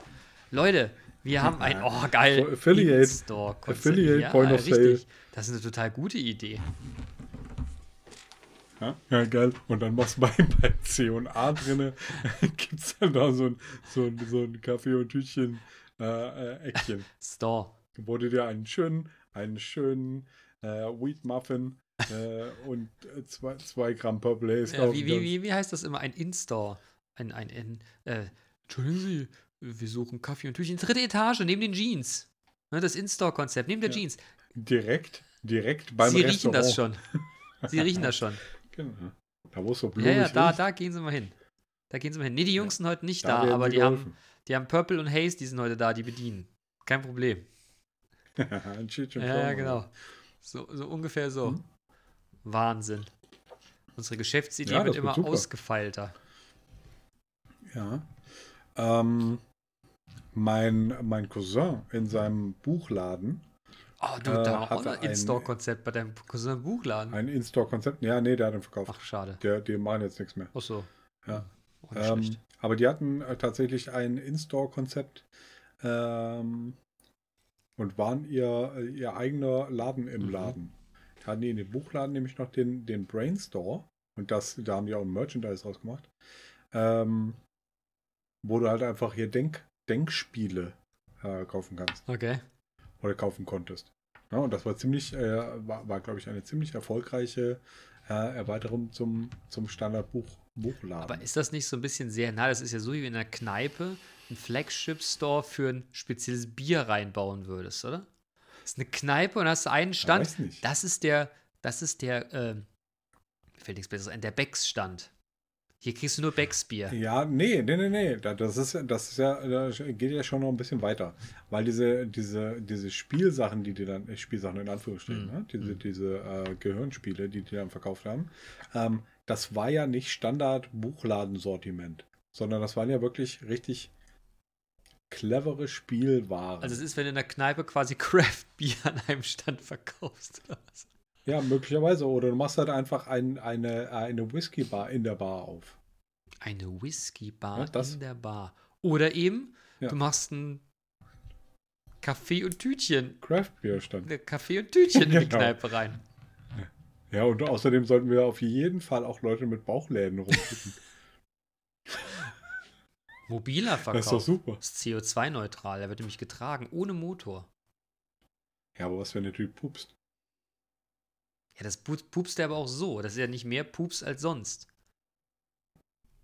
[SPEAKER 3] Leute, wir haben ein, oh geil,
[SPEAKER 2] So Affiliate-
[SPEAKER 3] In-Store-Konzept.
[SPEAKER 2] Affiliate Point of Sale.
[SPEAKER 3] Das ist eine total gute Idee.
[SPEAKER 2] Ja, ja, geil. Und dann machst du bei, bei C&A drinne, gibt es dann da so ein, so ein, so ein Kaffee und Tütchen äh, äh, Eckchen.
[SPEAKER 3] Store.
[SPEAKER 2] wo du dir einen schönen, einen schönen äh, Wheat Muffin äh, und äh, zwei, zwei Gramm Purple Haze
[SPEAKER 3] Ja, wie, wie, wie, wie heißt das immer? Ein In-Store. Ein, ein, ein äh, Entschuldigen Sie, wir suchen Kaffee und Tüchchen. Dritte Etage, neben den Jeans. Ne, das In-Store-Konzept, neben der
[SPEAKER 2] Ja.
[SPEAKER 3] Jeans.
[SPEAKER 2] Direkt, direkt beim
[SPEAKER 3] Sie
[SPEAKER 2] Restaurant.
[SPEAKER 3] riechen das schon. Sie riechen das schon.
[SPEAKER 2] Genau. Da wo es so
[SPEAKER 3] Ja,
[SPEAKER 2] blumig
[SPEAKER 3] ja, da,
[SPEAKER 2] riecht,
[SPEAKER 3] da gehen sie mal hin. Da gehen sie mal hin. Nee, die Jungs sind heute nicht da,
[SPEAKER 2] werden
[SPEAKER 3] aber die haben, die haben Purple und Haze, die sind heute da, die bedienen. Kein Problem.
[SPEAKER 2] Ein
[SPEAKER 3] Ja, ja, genau. So, so ungefähr so.
[SPEAKER 2] Mhm.
[SPEAKER 3] Wahnsinn. Unsere Geschäftsidee
[SPEAKER 2] Ja,
[SPEAKER 3] wird immer
[SPEAKER 2] super.
[SPEAKER 3] ausgefeilter.
[SPEAKER 2] Ja. Ähm, mein, mein Cousin in seinem Buchladen,
[SPEAKER 3] Oh, du,
[SPEAKER 2] Äh,
[SPEAKER 3] da auch
[SPEAKER 2] hatte
[SPEAKER 3] ein In-Store-Konzept bei deinem Cousin Buchladen.
[SPEAKER 2] ein In-Store-Konzept, ja, nee, der hat ihn verkauft.
[SPEAKER 3] Ach, schade.
[SPEAKER 2] Der, die machen jetzt nichts mehr.
[SPEAKER 3] Ach so.
[SPEAKER 2] Ja.
[SPEAKER 3] Oh,
[SPEAKER 2] Ähm, aber die hatten äh, tatsächlich ein In-Store-Konzept ähm, und waren ihr, äh, ihr eigener Laden im
[SPEAKER 3] Mhm.
[SPEAKER 2] Laden. Die hatten die in dem Buchladen nämlich noch den, den Brain Store und das, da haben die auch ein Merchandise rausgemacht, ähm, wo du halt einfach hier Denk, Denkspiele äh, kaufen kannst
[SPEAKER 3] Okay.
[SPEAKER 2] oder kaufen konntest. Ja, und das war ziemlich, äh, war, war glaube ich, eine ziemlich erfolgreiche äh, Erweiterung zum, zum Standard-Buch Buchladen.
[SPEAKER 3] Aber ist das nicht so ein bisschen sehr nah? Das ist ja so, wie wenn in einer Kneipe ein Flagship-Store für ein spezielles Bier reinbauen würdest, oder? Das ist eine Kneipe und hast einen Stand.
[SPEAKER 2] weiß nicht.
[SPEAKER 3] Das ist der, das ist der, mir fällt nichts Besseres ein, der Becks-Stand. Hier kriegst du nur Becks-Bier.
[SPEAKER 2] Ja, nee, nee, nee, nee. Da- Das ist, das ist ja, das geht ja schon noch ein bisschen weiter. Weil diese, diese, diese Spielsachen, die die dann, äh, Spielsachen in Anführungsstrichen,
[SPEAKER 3] Mhm.
[SPEAKER 2] ne? diese,
[SPEAKER 3] Mhm.
[SPEAKER 2] diese äh, Gehirnspiele, die die dann verkauft haben, ähm, das war ja nicht Standard-Buchladensortiment, sondern das waren ja wirklich richtig clevere Spielwaren.
[SPEAKER 3] Also es ist, wenn du in der Kneipe quasi Craft-Bier an einem Stand verkaufst. Oder was?
[SPEAKER 2] Ja, möglicherweise. Oder du machst halt einfach ein, eine, eine Whisky-Bar in der Bar auf.
[SPEAKER 3] Eine Whisky-Bar
[SPEAKER 2] Ja,
[SPEAKER 3] in der Bar. Oder eben,
[SPEAKER 2] Ja.
[SPEAKER 3] du machst ein Kaffee und Tütchen.
[SPEAKER 2] Craft-Bier-Stand.
[SPEAKER 3] Eine Kaffee und Tütchen in die
[SPEAKER 2] Genau.
[SPEAKER 3] Kneipe rein.
[SPEAKER 2] Ja, und außerdem sollten wir auf jeden Fall auch Leute mit Bauchläden rumschicken.
[SPEAKER 3] Mobiler Verkauf.
[SPEAKER 2] Das ist doch super.
[SPEAKER 3] ist CO2-neutral. Er wird nämlich getragen, ohne Motor.
[SPEAKER 2] Ja, aber was, wenn der Typ pupst?
[SPEAKER 3] Ja, das pu- pupst er aber auch so. Das ist ja nicht mehr Pups als sonst.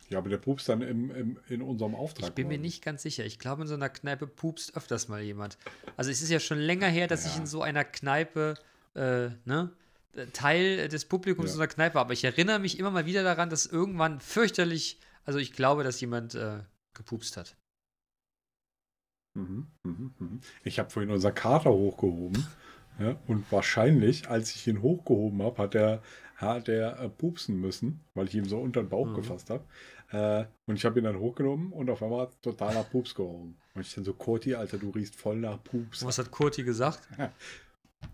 [SPEAKER 2] Ja, aber der pupst dann im, im, in unserem Auftrag.
[SPEAKER 3] Ich bin mir nicht ganz sicher. Ich glaube, in so einer Kneipe pupst öfters mal jemand. Also es ist ja schon länger her, dass ich
[SPEAKER 2] Ja.
[SPEAKER 3] in so einer Kneipe, äh, ne, Teil des Publikums
[SPEAKER 2] Ja.
[SPEAKER 3] so einer Kneipe war. Aber ich erinnere mich immer mal wieder daran, dass irgendwann fürchterlich, also ich glaube, dass jemand äh, gepupst hat.
[SPEAKER 2] Mhm, mhm, mhm. Ich habe vorhin unser Kater hochgehoben. Ja, und wahrscheinlich, als ich ihn hochgehoben habe, hat er, hat er äh, pupsen müssen, weil ich ihm so unter den Bauch
[SPEAKER 3] Mhm.
[SPEAKER 2] gefasst habe. Äh, und ich habe ihn dann hochgenommen und auf einmal hat total nach Pups gerochen. Und ich dann so, Kurti, Alter, du riechst voll nach Pups.
[SPEAKER 3] Was hat Kurti gesagt?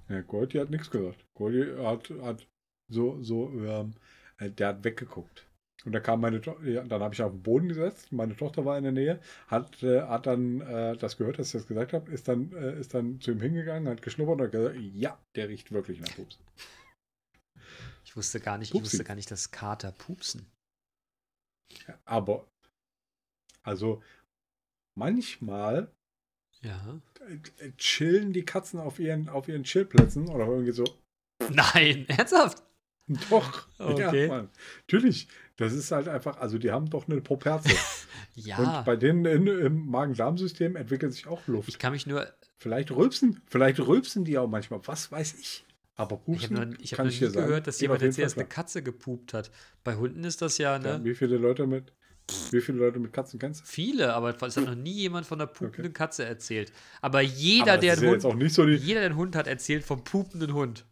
[SPEAKER 2] Ja, Gordy hat nichts gesagt. Gordy hat, hat so, so, ähm, äh, der hat weggeguckt. Und da kam meine Tochter, ja, dann habe ich auf den Boden gesetzt, meine Tochter war in der Nähe, hat, äh, hat dann äh, das gehört, dass ich das gesagt habe, ist dann, äh, ist dann zu ihm hingegangen, hat geschnuppert und hat gesagt, ja, der riecht wirklich nach Pups.
[SPEAKER 3] Ich wusste gar nicht, ich wusste gar nicht, dass Kater pupsen.
[SPEAKER 2] Aber, also, manchmal
[SPEAKER 3] Ja.
[SPEAKER 2] chillen die Katzen auf ihren, auf ihren Chillplätzen oder irgendwie so.
[SPEAKER 3] Nein, ernsthaft?
[SPEAKER 2] Doch.
[SPEAKER 3] Okay.
[SPEAKER 2] Ja. Natürlich. Das ist halt einfach, also die haben doch eine Properze.
[SPEAKER 3] Ja,
[SPEAKER 2] Und bei denen in, im Magen-Darm-System entwickelt sich auch Luft.
[SPEAKER 3] ich kann mich nur,
[SPEAKER 2] Vielleicht rülpsen, vielleicht rülpsen die auch manchmal. Was weiß ich. Aber
[SPEAKER 3] ich
[SPEAKER 2] pupsen
[SPEAKER 3] habe noch, ich hab noch
[SPEAKER 2] ich
[SPEAKER 3] nie
[SPEAKER 2] dir sagen.
[SPEAKER 3] gehört, dass jemand dass
[SPEAKER 2] Fall
[SPEAKER 3] eine Katze gepupt hat. Bei Hunden ist das ja, ne?
[SPEAKER 2] Ja, wie viele Leute mit, wie viele Leute mit Katzen kennst du?
[SPEAKER 3] Viele, aber es hat noch nie jemand von der pupenden Katze erzählt. Aber jeder,
[SPEAKER 2] Aber
[SPEAKER 3] der einen Hund,
[SPEAKER 2] jetzt so die.
[SPEAKER 3] jeder, der einen Hund hat, erzählt vom pupenden Hund.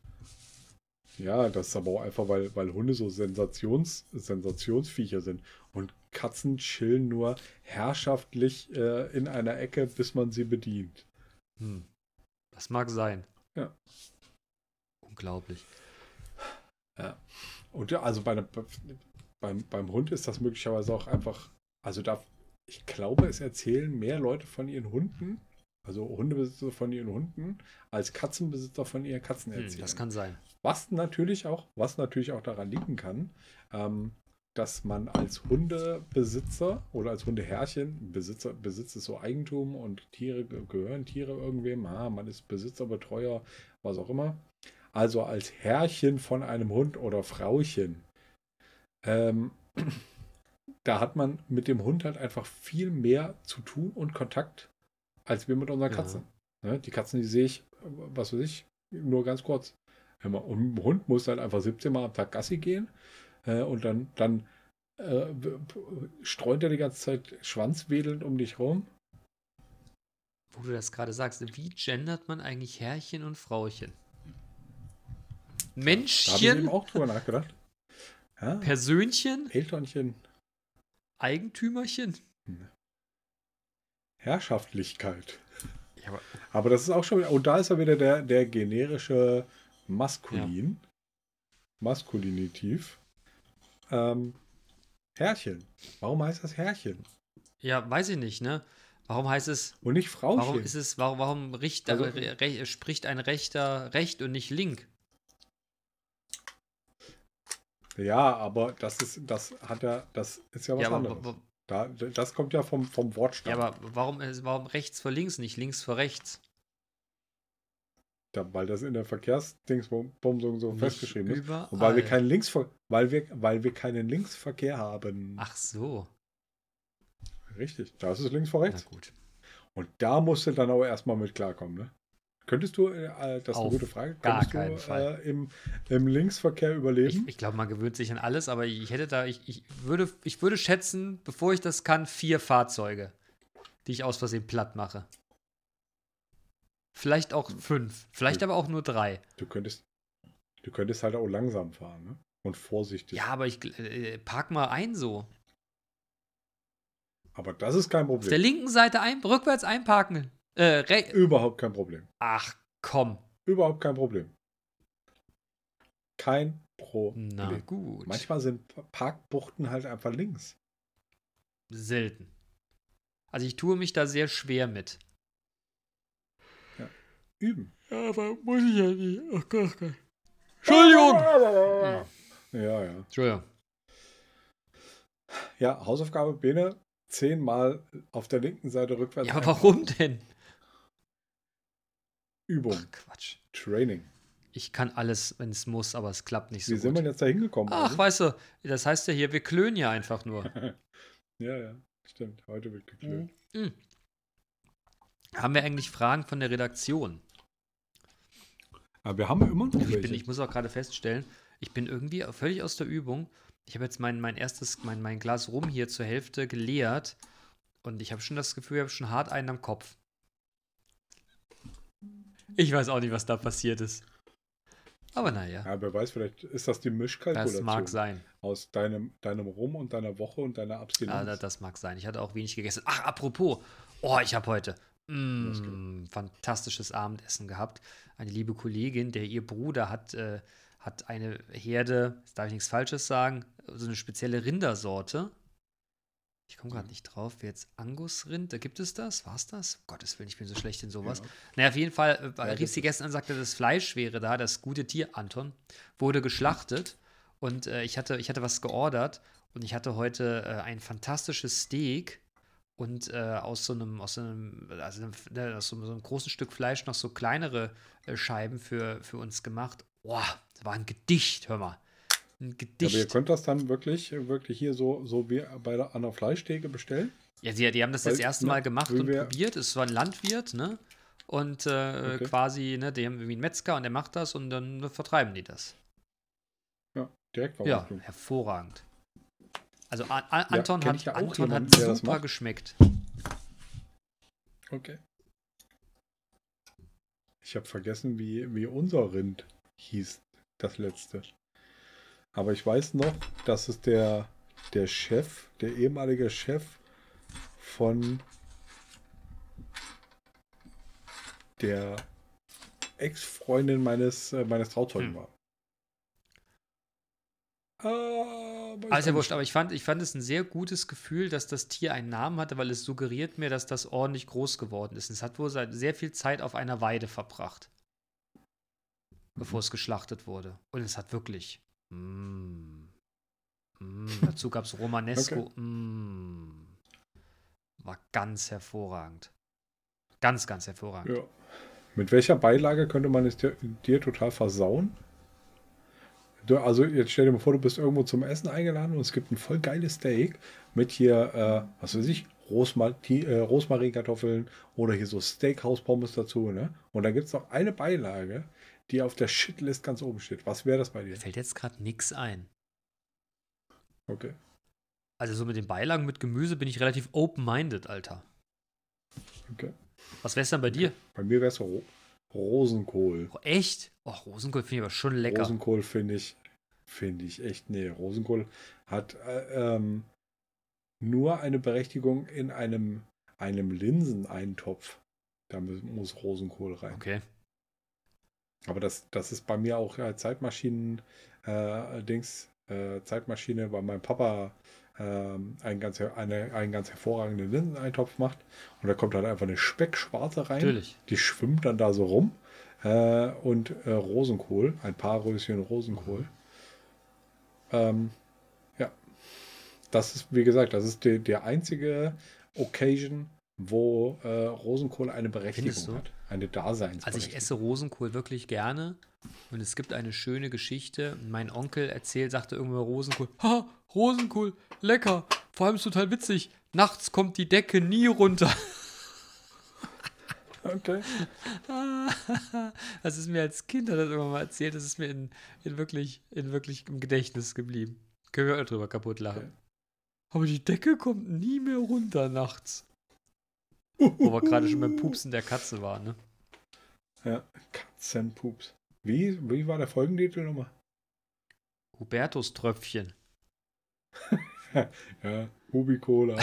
[SPEAKER 2] Ja, das ist aber auch einfach, weil, weil Hunde so Sensations, Sensationsviecher sind. Und Katzen chillen nur herrschaftlich äh, in einer Ecke, bis man sie bedient.
[SPEAKER 3] Hm. Das mag sein.
[SPEAKER 2] Ja.
[SPEAKER 3] Unglaublich.
[SPEAKER 2] Und ja, also bei einer, beim, beim Hund ist das möglicherweise auch einfach, also da, ich glaube, es erzählen mehr Leute von ihren Hunden, also Hundebesitzer von ihren Hunden, als Katzenbesitzer von ihren Katzen
[SPEAKER 3] Hm,
[SPEAKER 2] erzählen.
[SPEAKER 3] das kann sein.
[SPEAKER 2] Was natürlich auch, was natürlich auch daran liegen kann, ähm, dass man als Hundebesitzer oder als Hundeherrchen, Besitzer, Besitz ist so Eigentum und Tiere ge- gehören Tiere irgendwem, ah, man ist Besitzer, Betreuer, was auch immer. Also als Herrchen von einem Hund oder Frauchen, ähm, da hat man mit dem Hund halt einfach viel mehr zu tun und Kontakt, als wir mit unserer
[SPEAKER 3] Ja.
[SPEAKER 2] Katze. Ne? Die Katzen, die sehe ich, was weiß ich, nur ganz kurz. Immer. Und ein Hund muss halt einfach 17 Mal am Tag Gassi gehen äh, und dann, dann äh, streunt er die ganze Zeit schwanzwedelnd um dich rum.
[SPEAKER 3] Wo du das gerade sagst, wie gendert man eigentlich Herrchen und Frauchen?
[SPEAKER 2] Da habe ich eben
[SPEAKER 3] Menschchen,
[SPEAKER 2] auch drüber nachgedacht. Ja,
[SPEAKER 3] Persönchen,
[SPEAKER 2] Elternchen,
[SPEAKER 3] Eigentümerchen.
[SPEAKER 2] Herrschaftlichkeit.
[SPEAKER 3] Ja, aber
[SPEAKER 2] Aber das ist auch schon, und da ist ja wieder der, der generische Maskulin, Maskulinitiv. Ähm, Herrchen. Warum heißt das Herrchen?
[SPEAKER 3] ja, weiß ich nicht, ne? Warum heißt es,
[SPEAKER 2] Und nicht Frauchen?
[SPEAKER 3] warum ist es, warum, warum richt,
[SPEAKER 2] Also-
[SPEAKER 3] re, re, spricht ein Rechter recht und nicht link?
[SPEAKER 2] Ja, aber das ist, das hat ja, das ist ja was
[SPEAKER 3] Ja,
[SPEAKER 2] anderes. Da, das kommt ja vom, vom
[SPEAKER 3] ja,
[SPEAKER 2] Wortstamm.
[SPEAKER 3] aber warum, warum rechts vor links, nicht links vor rechts?
[SPEAKER 2] Da, weil das in der Verkehrsdingsbumsung so
[SPEAKER 3] Nicht
[SPEAKER 2] festgeschrieben ist. Und weil wir keinen Linksver weil wir, weil wir keinen Linksverkehr haben.
[SPEAKER 3] Ach so,
[SPEAKER 2] Richtig. Da ist es links vor
[SPEAKER 3] na
[SPEAKER 2] rechts.
[SPEAKER 3] gut.
[SPEAKER 2] Und da musst du dann aber erstmal mit klarkommen, ne? Könntest du, äh, das ist
[SPEAKER 3] Auf
[SPEAKER 2] eine gute Frage,
[SPEAKER 3] gar
[SPEAKER 2] könntest
[SPEAKER 3] keinen
[SPEAKER 2] du
[SPEAKER 3] Fall.
[SPEAKER 2] Äh, im, im Linksverkehr
[SPEAKER 3] Ich,
[SPEAKER 2] überleben?
[SPEAKER 3] ich glaube, man gewöhnt sich an alles, aber ich hätte da, ich, ich, würde, ich würde schätzen, bevor ich das kann, vier Fahrzeuge, die ich aus Versehen platt mache. Vielleicht auch fünf, vielleicht aber auch nur drei.
[SPEAKER 2] Du könntest, du könntest halt auch langsam fahren, ne? Und vorsichtig.
[SPEAKER 3] Ja, aber ich äh, park mal ein so.
[SPEAKER 2] Aber das ist kein
[SPEAKER 3] Auf der
[SPEAKER 2] Problem.
[SPEAKER 3] linken Seite ein, rückwärts einparken. Äh,
[SPEAKER 2] Überhaupt kein Problem.
[SPEAKER 3] Ach, komm.
[SPEAKER 2] Überhaupt kein Problem. Kein Problem.
[SPEAKER 3] Na gut.
[SPEAKER 2] Manchmal sind Parkbuchten halt einfach links.
[SPEAKER 3] Selten. Also ich tue mich da sehr schwer mit.
[SPEAKER 2] Üben.
[SPEAKER 3] Ja, aber muss ich ja nicht. Oh Gott, Gott. Entschuldigung!
[SPEAKER 2] Ja, ja.
[SPEAKER 3] Entschuldigung.
[SPEAKER 2] Ja, Hausaufgabe, Bene, zehnmal auf der linken Seite rückwärts.
[SPEAKER 3] Ja, warum denn?
[SPEAKER 2] Übung,
[SPEAKER 3] Ach, Quatsch.
[SPEAKER 2] Training.
[SPEAKER 3] Ich kann alles, wenn es muss, aber es klappt nicht so
[SPEAKER 2] Wie sind
[SPEAKER 3] gut.
[SPEAKER 2] wir jetzt da hingekommen?
[SPEAKER 3] Ach,
[SPEAKER 2] eigentlich?
[SPEAKER 3] weißt du, das heißt ja hier, wir klönen ja einfach nur.
[SPEAKER 2] Ja, ja, stimmt. Heute wird geklönt.
[SPEAKER 3] Hm. Haben wir eigentlich Fragen von der Redaktion?
[SPEAKER 2] Aber wir haben immer noch
[SPEAKER 3] Ich,
[SPEAKER 2] welche.
[SPEAKER 3] bin, ich muss auch gerade feststellen, ich bin irgendwie völlig aus der Übung. Ich habe jetzt mein, mein erstes, mein, mein Glas Rum hier zur Hälfte geleert und ich habe schon das Gefühl, ich habe schon hart einen am Kopf. Ich weiß auch nicht, was da passiert ist. Aber naja,
[SPEAKER 2] ja, wer weiß, vielleicht ist das die Mischkalkulation
[SPEAKER 3] das mag sein.
[SPEAKER 2] aus deinem, deinem Rum und deiner Woche und deiner Abstinenz.
[SPEAKER 3] Ja, das, mag sein. Ich hatte auch wenig gegessen. Ach, apropos. Oh, ich habe heute mm, fantastisches Abendessen gehabt. Eine liebe Kollegin, der ihr Bruder hat, äh, hat eine Herde, jetzt darf ich nichts Falsches sagen, so eine spezielle Rindersorte. Ich komme gerade nicht drauf. Wer jetzt Angusrind, da gibt es das? War es das? Um Gottes Willen, ich bin so schlecht in sowas.
[SPEAKER 2] Ja.
[SPEAKER 3] Naja, auf jeden Fall äh,
[SPEAKER 2] Ja,
[SPEAKER 3] rief sie gestern an und sagte, das Fleisch wäre da, das gute Tier, Anton, wurde geschlachtet und äh, ich, hatte, ich hatte was geordert und ich hatte heute äh, ein fantastisches Steak und äh, aus so einem, aus so einem, also ne, aus so, so einem großen Stück Fleisch noch so kleinere äh, Scheiben für, für uns gemacht. Boah, das war ein Gedicht, hör mal. ein
[SPEAKER 2] Ja, aber ihr
[SPEAKER 3] Gedicht.
[SPEAKER 2] könnt das dann wirklich, wirklich hier so, so wie bei der, an der Fleischtheke bestellen?
[SPEAKER 3] Ja, die, die haben das das
[SPEAKER 2] Weil,
[SPEAKER 3] erste
[SPEAKER 2] ne,
[SPEAKER 3] Mal gemacht und probiert. Es war ein Landwirt, ne? Und äh,
[SPEAKER 2] Okay.
[SPEAKER 3] quasi, ne, die haben irgendwie einen Metzger und der macht das und dann vertreiben die das.
[SPEAKER 2] Ja, direkt
[SPEAKER 3] Ja, hervorragend. Also An An Anton, hat,
[SPEAKER 2] ja auch
[SPEAKER 3] Anton hat
[SPEAKER 2] jemanden, das
[SPEAKER 3] super
[SPEAKER 2] macht.
[SPEAKER 3] geschmeckt.
[SPEAKER 2] Okay. Ich habe vergessen, wie, wie unser Rind hieß, das letzte. Aber ich weiß noch, dass es der, der Chef, der ehemalige Chef von der Ex-Freundin meines, äh, meines Trauzeugen
[SPEAKER 3] Hm.
[SPEAKER 2] war. Aber ich
[SPEAKER 3] Alles ja wurscht, aber ich fand, ich fand es ein sehr gutes Gefühl, dass das Tier einen Namen hatte, weil es suggeriert mir, dass das ordentlich groß geworden ist. Und es hat wohl seit sehr viel Zeit auf einer Weide verbracht, bevor es geschlachtet wurde. Und es hat wirklich. Mm, mm, dazu gab es Romanesco. Mm, war ganz hervorragend. Ganz, ganz hervorragend.
[SPEAKER 2] Ja. Mit welcher Beilage könnte man es dir, dir total versauen? Du, also jetzt stell dir mal vor, du bist irgendwo zum Essen eingeladen und es gibt ein voll geiles Steak mit hier, äh, was weiß ich, Rosmar äh, Rosmarinkartoffeln oder hier so Steakhouse-Pommes dazu, ne? Und dann gibt es noch eine Beilage, die auf der Shitlist ganz oben steht. Was wäre das bei dir?
[SPEAKER 3] Mir fällt jetzt gerade nichts ein.
[SPEAKER 2] Okay.
[SPEAKER 3] Also so mit den Beilagen mit Gemüse bin ich relativ open-minded, Alter.
[SPEAKER 2] okay.
[SPEAKER 3] Was wär's dann bei dir?
[SPEAKER 2] Bei mir wäre es Ro Rosenkohl.
[SPEAKER 3] Oh, echt? Oh, Rosenkohl finde ich aber schon lecker.
[SPEAKER 2] Rosenkohl finde ich, finde ich echt, nee, Rosenkohl hat äh, ähm, nur eine Berechtigung in einem, einem Linseneintopf. Da mu- muss Rosenkohl rein.
[SPEAKER 3] Okay.
[SPEAKER 2] Aber das, das ist bei mir auch äh, Zeitmaschinen, äh, Dings, äh, Zeitmaschine, weil mein Papa ähm, einen, ganz, eine, einen ganz hervorragenden Linseneintopf macht. Und da kommt dann einfach eine Speckschwarze rein.
[SPEAKER 3] Natürlich.
[SPEAKER 2] Die schwimmt dann da so rum. Äh, und äh, Rosenkohl, ein paar Röschen Rosenkohl. Ähm, ja. Das ist, wie gesagt, das ist die, der einzige Occasion, wo äh, Rosenkohl eine Berechtigung hat. Eine Daseinsberechtigung.
[SPEAKER 3] Also ich esse Rosenkohl wirklich gerne. Und es gibt eine schöne Geschichte. Mein Onkel erzählt, sagte irgendwann Rosenkohl. Ha, Rosenkohl, lecker. Vor allem ist total witzig. Nachts kommt die Decke nie runter.
[SPEAKER 2] Okay.
[SPEAKER 3] Das ist mir als Kind, hat er das irgendwann mal erzählt, das ist mir in, in, wirklich, in wirklich im Gedächtnis geblieben. Können wir auch drüber kaputt lachen.
[SPEAKER 2] Okay.
[SPEAKER 3] Aber die Decke kommt nie mehr runter nachts. Wo wir gerade schon beim Pupsen der Katze waren, ne?
[SPEAKER 2] Ja, Katzenpups. Wie, wie war der Folgentitel nochmal?
[SPEAKER 3] Hubertus Tröpfchen.
[SPEAKER 2] Ja, Hubi-Cola.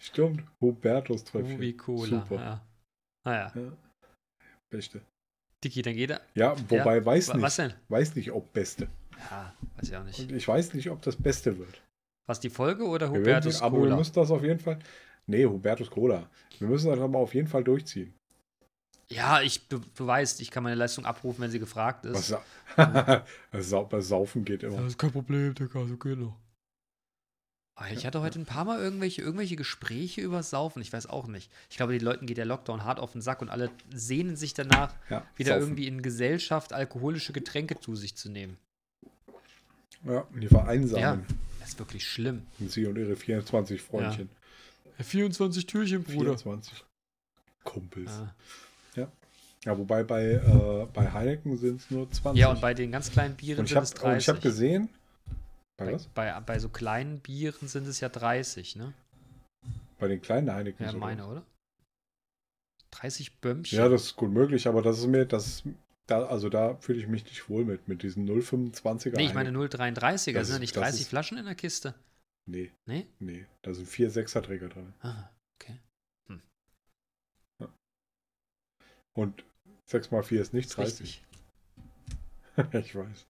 [SPEAKER 2] Stimmt, Hubertus Tröpfchen.
[SPEAKER 3] Ubi Cola.
[SPEAKER 2] Super.
[SPEAKER 3] Ja. Naja,
[SPEAKER 2] Ja. Beste.
[SPEAKER 3] Dicky, dann geht er.
[SPEAKER 2] Ja, wobei weiß
[SPEAKER 3] Wa-
[SPEAKER 2] nicht.
[SPEAKER 3] Was denn?
[SPEAKER 2] Weiß nicht, ob Beste.
[SPEAKER 3] Ja, weiß ich auch nicht.
[SPEAKER 2] Und ich weiß nicht, ob das Beste wird.
[SPEAKER 3] Was die Folge oder
[SPEAKER 2] Wir
[SPEAKER 3] Hubertus
[SPEAKER 2] werden, aber wir
[SPEAKER 3] Cola?
[SPEAKER 2] müssen das auf jeden Fall. Nee, Hubertus Cola. Wir müssen das aber auf jeden Fall durchziehen.
[SPEAKER 3] Ja, ich, du, du weißt, ich kann meine Leistung abrufen, wenn sie gefragt ist.
[SPEAKER 2] Was sa Sau- bei Saufen geht immer.
[SPEAKER 3] ist kein Problem, Digga, so geht noch. Ich hatte heute ein paar Mal irgendwelche, irgendwelche Gespräche über Saufen. Ich weiß auch nicht. Ich glaube, den Leuten geht der Lockdown hart auf den Sack und alle sehnen sich danach,
[SPEAKER 2] Ja,
[SPEAKER 3] wieder
[SPEAKER 2] saufen.
[SPEAKER 3] irgendwie in Gesellschaft alkoholische Getränke zu sich zu nehmen.
[SPEAKER 2] Ja, die vereinsamen.
[SPEAKER 3] Das ist wirklich schlimm.
[SPEAKER 2] Und sie und ihre 24 Freundchen.
[SPEAKER 3] 24 Türchen,
[SPEAKER 2] 24 Kumpels.
[SPEAKER 3] Ah.
[SPEAKER 2] Ja, wobei bei, äh, bei Heineken sind es nur 20.
[SPEAKER 3] Ja, und bei den ganz kleinen Bieren
[SPEAKER 2] Und ich
[SPEAKER 3] sind
[SPEAKER 2] habe
[SPEAKER 3] es 30.
[SPEAKER 2] ich hab gesehen. Bei
[SPEAKER 3] bei,
[SPEAKER 2] was?
[SPEAKER 3] bei, bei so kleinen Bieren sind es ja 30, ne?
[SPEAKER 2] Bei den kleinen Heineken.
[SPEAKER 3] Ja, meine, oder? 30 Bömmchen.
[SPEAKER 2] Ja, das ist gut möglich, aber das ist mir, das ist, da, also da fühle ich mich nicht wohl mit, mit diesen 0,25er.
[SPEAKER 3] nee, ich meine
[SPEAKER 2] Heineken.
[SPEAKER 3] 0,33er.
[SPEAKER 2] Das
[SPEAKER 3] Sind
[SPEAKER 2] ist-
[SPEAKER 3] nicht
[SPEAKER 2] das
[SPEAKER 3] 30
[SPEAKER 2] ist-
[SPEAKER 3] Flaschen in der Kiste?
[SPEAKER 2] Nee,
[SPEAKER 3] Nee?
[SPEAKER 2] nee, da sind vier Sechserträger drin.
[SPEAKER 3] Ah, okay.
[SPEAKER 2] Und 6 mal 4 ist nicht
[SPEAKER 3] Ist
[SPEAKER 2] 30.
[SPEAKER 3] richtig.
[SPEAKER 2] ich weiß.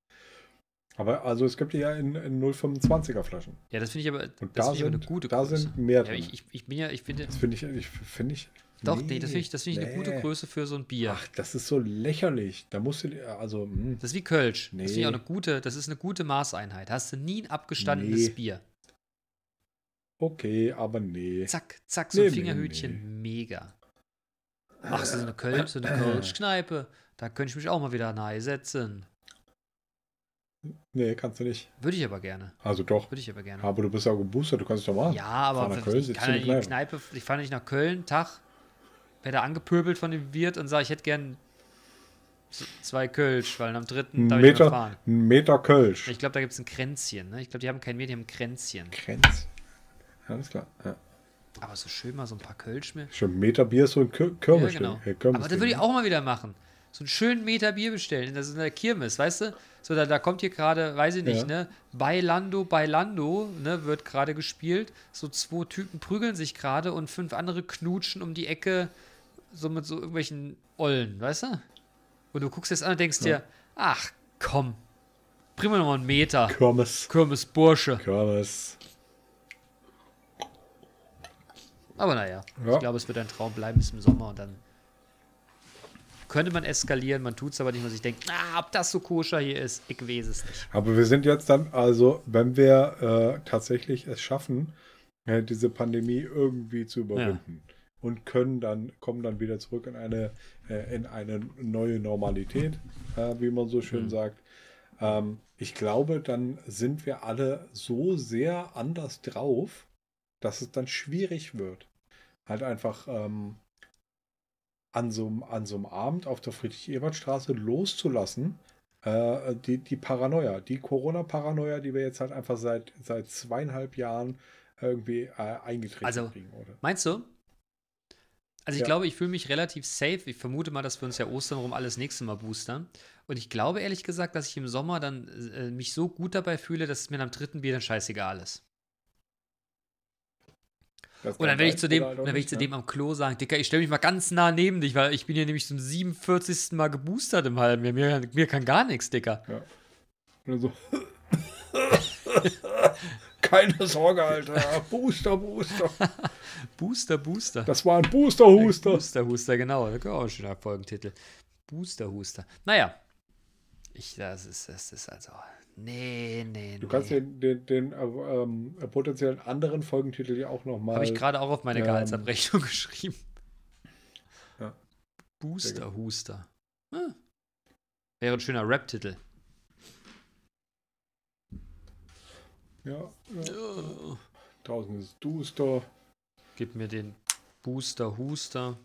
[SPEAKER 2] Aber also es gibt die ja in, in 0,25er Flaschen.
[SPEAKER 3] Ja, das finde ich aber,
[SPEAKER 2] Und
[SPEAKER 3] das
[SPEAKER 2] da
[SPEAKER 3] aber eine
[SPEAKER 2] sind,
[SPEAKER 3] gute
[SPEAKER 2] da
[SPEAKER 3] Größe.
[SPEAKER 2] sind mehr
[SPEAKER 3] ja,
[SPEAKER 2] drin.
[SPEAKER 3] ich, ich, ich bin ja, ich finde,
[SPEAKER 2] das finde ich, ich finde ich.
[SPEAKER 3] doch, nee, das finde ich, das finde ich eine gute
[SPEAKER 2] nee.
[SPEAKER 3] Größe für so ein Bier.
[SPEAKER 2] Ach, das ist so lächerlich. Da musst du, dir- also, hm.
[SPEAKER 3] Das ist wie Kölsch. Das finde ich auch
[SPEAKER 2] Nee.
[SPEAKER 3] eine gute, das ist eine gute Maßeinheit. Hast du nie ein abgestandenes
[SPEAKER 2] Nee.
[SPEAKER 3] Bier.
[SPEAKER 2] Okay, aber nee.
[SPEAKER 3] Zack, zack, so ein
[SPEAKER 2] Nee, nee,
[SPEAKER 3] Fingerhütchen. Mega. Ach, so eine Kölsch, so eine Kölsch-Kneipe. Da könnte ich mich auch mal wieder nahe setzen.
[SPEAKER 2] Nee, kannst du nicht.
[SPEAKER 3] Würde ich aber gerne.
[SPEAKER 2] Also doch.
[SPEAKER 3] Würde ich aber gerne.
[SPEAKER 2] Aber du bist ja geboostert, du kannst es doch machen.
[SPEAKER 3] Ja, aber
[SPEAKER 2] nach Köln,
[SPEAKER 3] ich, kann
[SPEAKER 2] in
[SPEAKER 3] die Kneipe, ich fahre nicht nach Köln, Tag, werde da angepöbelt von dem Wirt und sage, ich hätte gern zwei Kölsch, weil am dritten darf ich
[SPEAKER 2] Meter,
[SPEAKER 3] fahren.
[SPEAKER 2] ein Meter Kölsch.
[SPEAKER 3] Ich glaube, da gibt es ein Kränzchen. Ne? Ich glaube, die haben kein Bier, die haben ein Kränzchen.
[SPEAKER 2] Grenz. Alles klar. Ja.
[SPEAKER 3] Aber so schön mal so ein paar Kölsch mir.
[SPEAKER 2] Schon Meter Bier ist so ein Kir
[SPEAKER 3] Ja,
[SPEAKER 2] Kirmes.
[SPEAKER 3] genau.
[SPEAKER 2] Kirmes
[SPEAKER 3] Aber das würde ich auch mal wieder machen. So einen schönen Meter Bier bestellen. Das ist eine Kirmes, weißt du? So, da, da kommt hier gerade, weiß ich nicht,
[SPEAKER 2] Ja.
[SPEAKER 3] ne? Bailando, Bailando, ne? Wird gerade gespielt. So zwei Typen prügeln sich gerade und fünf andere knutschen um die Ecke, so mit so irgendwelchen Ollen, weißt du? Und du guckst jetzt an und denkst dir, ach komm, bring mir noch mal einen Meter.
[SPEAKER 2] Kirmes.
[SPEAKER 3] Kirmes Bursche.
[SPEAKER 2] Kirmes.
[SPEAKER 3] Aber naja,
[SPEAKER 2] Ja.
[SPEAKER 3] ich glaube, es wird ein Traum bleiben bis im Sommer und dann könnte man eskalieren, man tut es aber nicht, weil sich denkt, ah, ob das so koscher hier ist, ich weiß es nicht.
[SPEAKER 2] Aber wir sind jetzt dann, also, wenn wir äh, tatsächlich es schaffen, äh, diese Pandemie irgendwie zu überwinden und können dann, kommen dann wieder zurück in eine, äh, in eine neue Normalität, äh, wie man so schön
[SPEAKER 3] Mhm.
[SPEAKER 2] sagt. Ähm, ich glaube, dann sind wir alle so sehr anders drauf, dass es dann schwierig wird. Halt einfach ähm, an, so, einem- an so einem Abend auf der Friedrich-Ebert-Straße loszulassen, äh, die, die Paranoia, die Corona-Paranoia, die wir jetzt halt einfach seit, seit zweieinhalb Jahren irgendwie äh, eingetreten
[SPEAKER 3] Also,
[SPEAKER 2] kriegen, oder?
[SPEAKER 3] Meinst du? Also ich
[SPEAKER 2] Ja.
[SPEAKER 3] glaube, ich fühle mich relativ safe. Ich vermute mal, dass wir uns ja Ostern rum alles nächste Mal boostern. Und ich glaube ehrlich gesagt, dass ich im Sommer dann äh, mich so gut dabei fühle, dass es mir am dritten Bier dann scheißegal ist. Und dann
[SPEAKER 2] kann
[SPEAKER 3] werde ich zu dem,
[SPEAKER 2] halt
[SPEAKER 3] dann werde ich zu dem am Klo sagen, Dicker, ich stelle mich mal ganz nah neben dich, weil ich bin hier nämlich zum 47. Mal geboostert im halben Jahr. Mir, mir kann gar nichts, Dicker.
[SPEAKER 2] Und so. Keine Sorge, Alter. Booster, Booster.
[SPEAKER 3] Booster, Booster.
[SPEAKER 2] Das war ein Booster-Huster.
[SPEAKER 3] Booster, Huster, genau. Das ist auch ein schöner Folgentitel. Booster, Huster. Naja. Ich, das ist, das ist also. Nee, nee, nee.
[SPEAKER 2] Du kannst den, den, den äh, ähm, potenziellen anderen Folgentitel ja auch nochmal.
[SPEAKER 3] Habe ich gerade auch auf meine
[SPEAKER 2] ähm,
[SPEAKER 3] Gehaltsabrechnung geschrieben.
[SPEAKER 2] Ja.
[SPEAKER 3] Booster, Huster. Hm. Wäre ein schöner Rap-Titel.
[SPEAKER 2] Ja, ja.
[SPEAKER 3] Oh.
[SPEAKER 2] Draußen ist Booster.
[SPEAKER 3] Gib mir den Booster, Huster.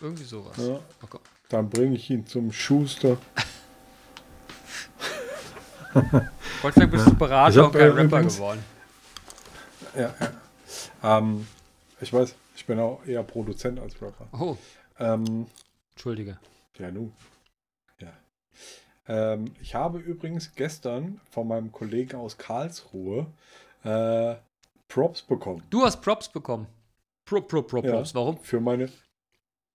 [SPEAKER 3] Irgendwie sowas.
[SPEAKER 2] Ja.
[SPEAKER 3] Oh.
[SPEAKER 2] Dann bringe ich ihn zum Schuster.
[SPEAKER 3] Gott sei Dank bist du Berater
[SPEAKER 2] Ich hab,
[SPEAKER 3] und kein
[SPEAKER 2] äh,
[SPEAKER 3] Rapper
[SPEAKER 2] übrigens-
[SPEAKER 3] geworden.
[SPEAKER 2] Ja, ja. Ähm, ich weiß, ich bin auch eher Produzent als Rapper.
[SPEAKER 3] Oh,
[SPEAKER 2] Ähm,
[SPEAKER 3] Entschuldige.
[SPEAKER 2] ja, nu. Ja. Ähm, ich habe übrigens gestern von meinem Kollegen aus Karlsruhe äh, Props bekommen.
[SPEAKER 3] Du hast Props bekommen. Pro, pro, pro,
[SPEAKER 2] Ja.
[SPEAKER 3] Props. Warum?
[SPEAKER 2] Für meine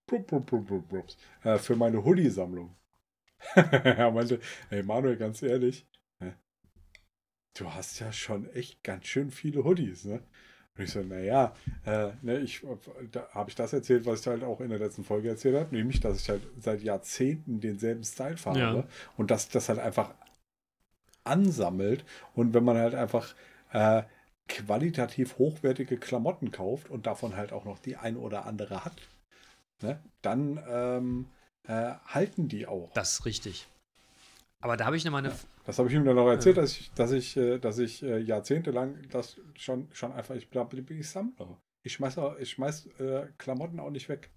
[SPEAKER 2] Pro, Pro, Pro, Pro, Props. Äh, für meine Hoodie-Sammlung. er meinte, ey Manuel, ganz ehrlich, du hast ja schon echt ganz schön viele Hoodies, ne? Und ich so, naja, äh, ne, ich, da habe ich das erzählt, was ich halt auch in der letzten Folge erzählt habe, nämlich, dass ich halt seit Jahrzehnten denselben Style fahre
[SPEAKER 3] Ja.
[SPEAKER 2] und dass das halt einfach ansammelt und wenn man halt einfach äh, qualitativ hochwertige Klamotten kauft und davon halt auch noch die ein oder andere hat, ne, dann ähm, äh, halten die auch.
[SPEAKER 3] Das ist richtig. Aber da habe ich noch mal eine.
[SPEAKER 2] Das habe ich ihm dann auch erzählt, dass ich, dass ich, äh, dass ich äh, jahrzehntelang das schon, schon einfach, ich bin ich Sammler. Ich schmeiß, auch- ich schmeiß äh, Klamotten auch nicht weg.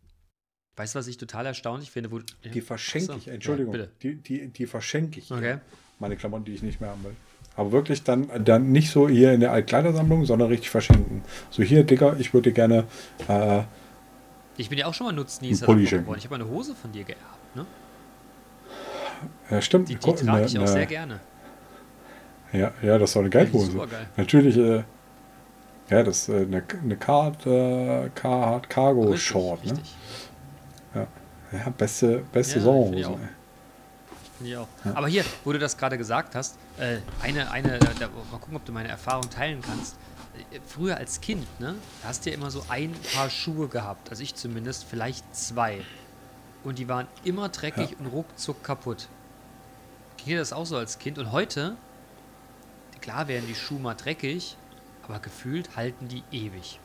[SPEAKER 3] Weißt du, was ich total erstaunlich finde? Wo,
[SPEAKER 2] Die verschenke
[SPEAKER 3] so.
[SPEAKER 2] ich, Entschuldigung,
[SPEAKER 3] Ja, bitte.
[SPEAKER 2] die, die, die verschenke ich.
[SPEAKER 3] Okay.
[SPEAKER 2] Meine Klamotten, die ich nicht mehr haben will. Aber wirklich dann, dann nicht so hier in der Altkleidersammlung, sondern richtig verschenken. So hier, Dicker, ich würde dir gerne, äh,
[SPEAKER 3] Ich bin ja auch schon mal Nutznießer geworden. Ich habe eine Hose von dir geerbt. Ne?
[SPEAKER 2] Ja, stimmt.
[SPEAKER 3] Die, die trage ich
[SPEAKER 2] ne-
[SPEAKER 3] auch
[SPEAKER 2] ne-
[SPEAKER 3] sehr gerne.
[SPEAKER 2] Ja, ja, das war eine Geldhose.
[SPEAKER 3] supergeil.
[SPEAKER 2] Natürlich, äh, ja, das ist äh, eine, eine Card, äh, Card Cargo
[SPEAKER 3] Richtig,
[SPEAKER 2] Short, ne?
[SPEAKER 3] richtig.
[SPEAKER 2] Ja, beste, beste
[SPEAKER 3] Ja,
[SPEAKER 2] Sommerhose.
[SPEAKER 3] finde ich. Finde ich auch. Aber hier, wo du das gerade gesagt hast, äh, eine, eine, da, da, mal gucken, ob du meine Erfahrung teilen kannst. Äh, Früher als Kind, ne, hast du ja immer so ein Paar Schuhe gehabt, also ich zumindest, vielleicht zwei. Und die waren immer dreckig und ruckzuck kaputt. Ging dir das auch so als Kind? Und heute, klar werden die Schuhe mal dreckig, aber gefühlt halten die ewig.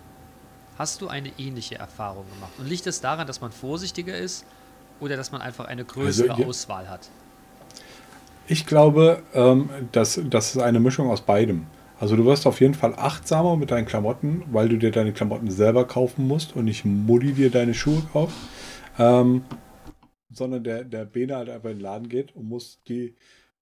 [SPEAKER 3] Hast du eine ähnliche Erfahrung gemacht? Und liegt es daran, dass man vorsichtiger ist oder dass man einfach eine größere
[SPEAKER 2] Also, ja.
[SPEAKER 3] Auswahl hat?
[SPEAKER 2] Ich glaube, ähm, dass das ist eine Mischung aus beidem. Also du wirst auf jeden Fall achtsamer mit deinen Klamotten, weil du dir deine Klamotten selber kaufen musst und nicht Mutti dir deine Schuhe kauft. Ähm, sondern der, der Bene halt einfach in den Laden geht und muss die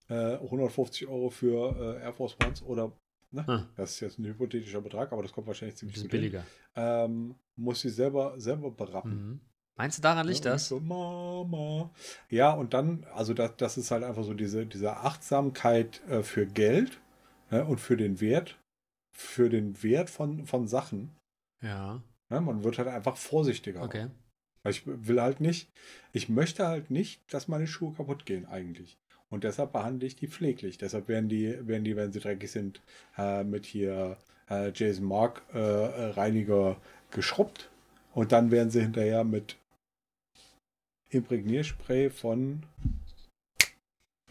[SPEAKER 2] äh, 150 Euro für äh, Air Force Ones oder, ne,
[SPEAKER 3] Hm.
[SPEAKER 2] das ist jetzt ein hypothetischer Betrag, aber das kommt wahrscheinlich
[SPEAKER 3] Ein
[SPEAKER 2] ziemlich gut hin.
[SPEAKER 3] billiger.
[SPEAKER 2] Ähm, muss sie selber, selber berappen.
[SPEAKER 3] Mhm. Meinst du, daran liegt
[SPEAKER 2] Ja,
[SPEAKER 3] das?
[SPEAKER 2] So, Mama. Ja, und dann, also das, das ist halt einfach so diese, diese Achtsamkeit äh, für Geld ne, und für den Wert, für den Wert von, von Sachen.
[SPEAKER 3] Ja,
[SPEAKER 2] Ne? Man wird halt einfach vorsichtiger.
[SPEAKER 3] okay.
[SPEAKER 2] Weil ich will halt nicht, ich möchte halt nicht, dass meine Schuhe kaputt gehen eigentlich. Und deshalb behandle ich die pfleglich. Deshalb werden die, werden die, wenn sie dreckig sind, äh, mit hier äh, Jason Mark äh, Reiniger geschrubbt. Und dann werden sie hinterher mit Imprägnierspray von,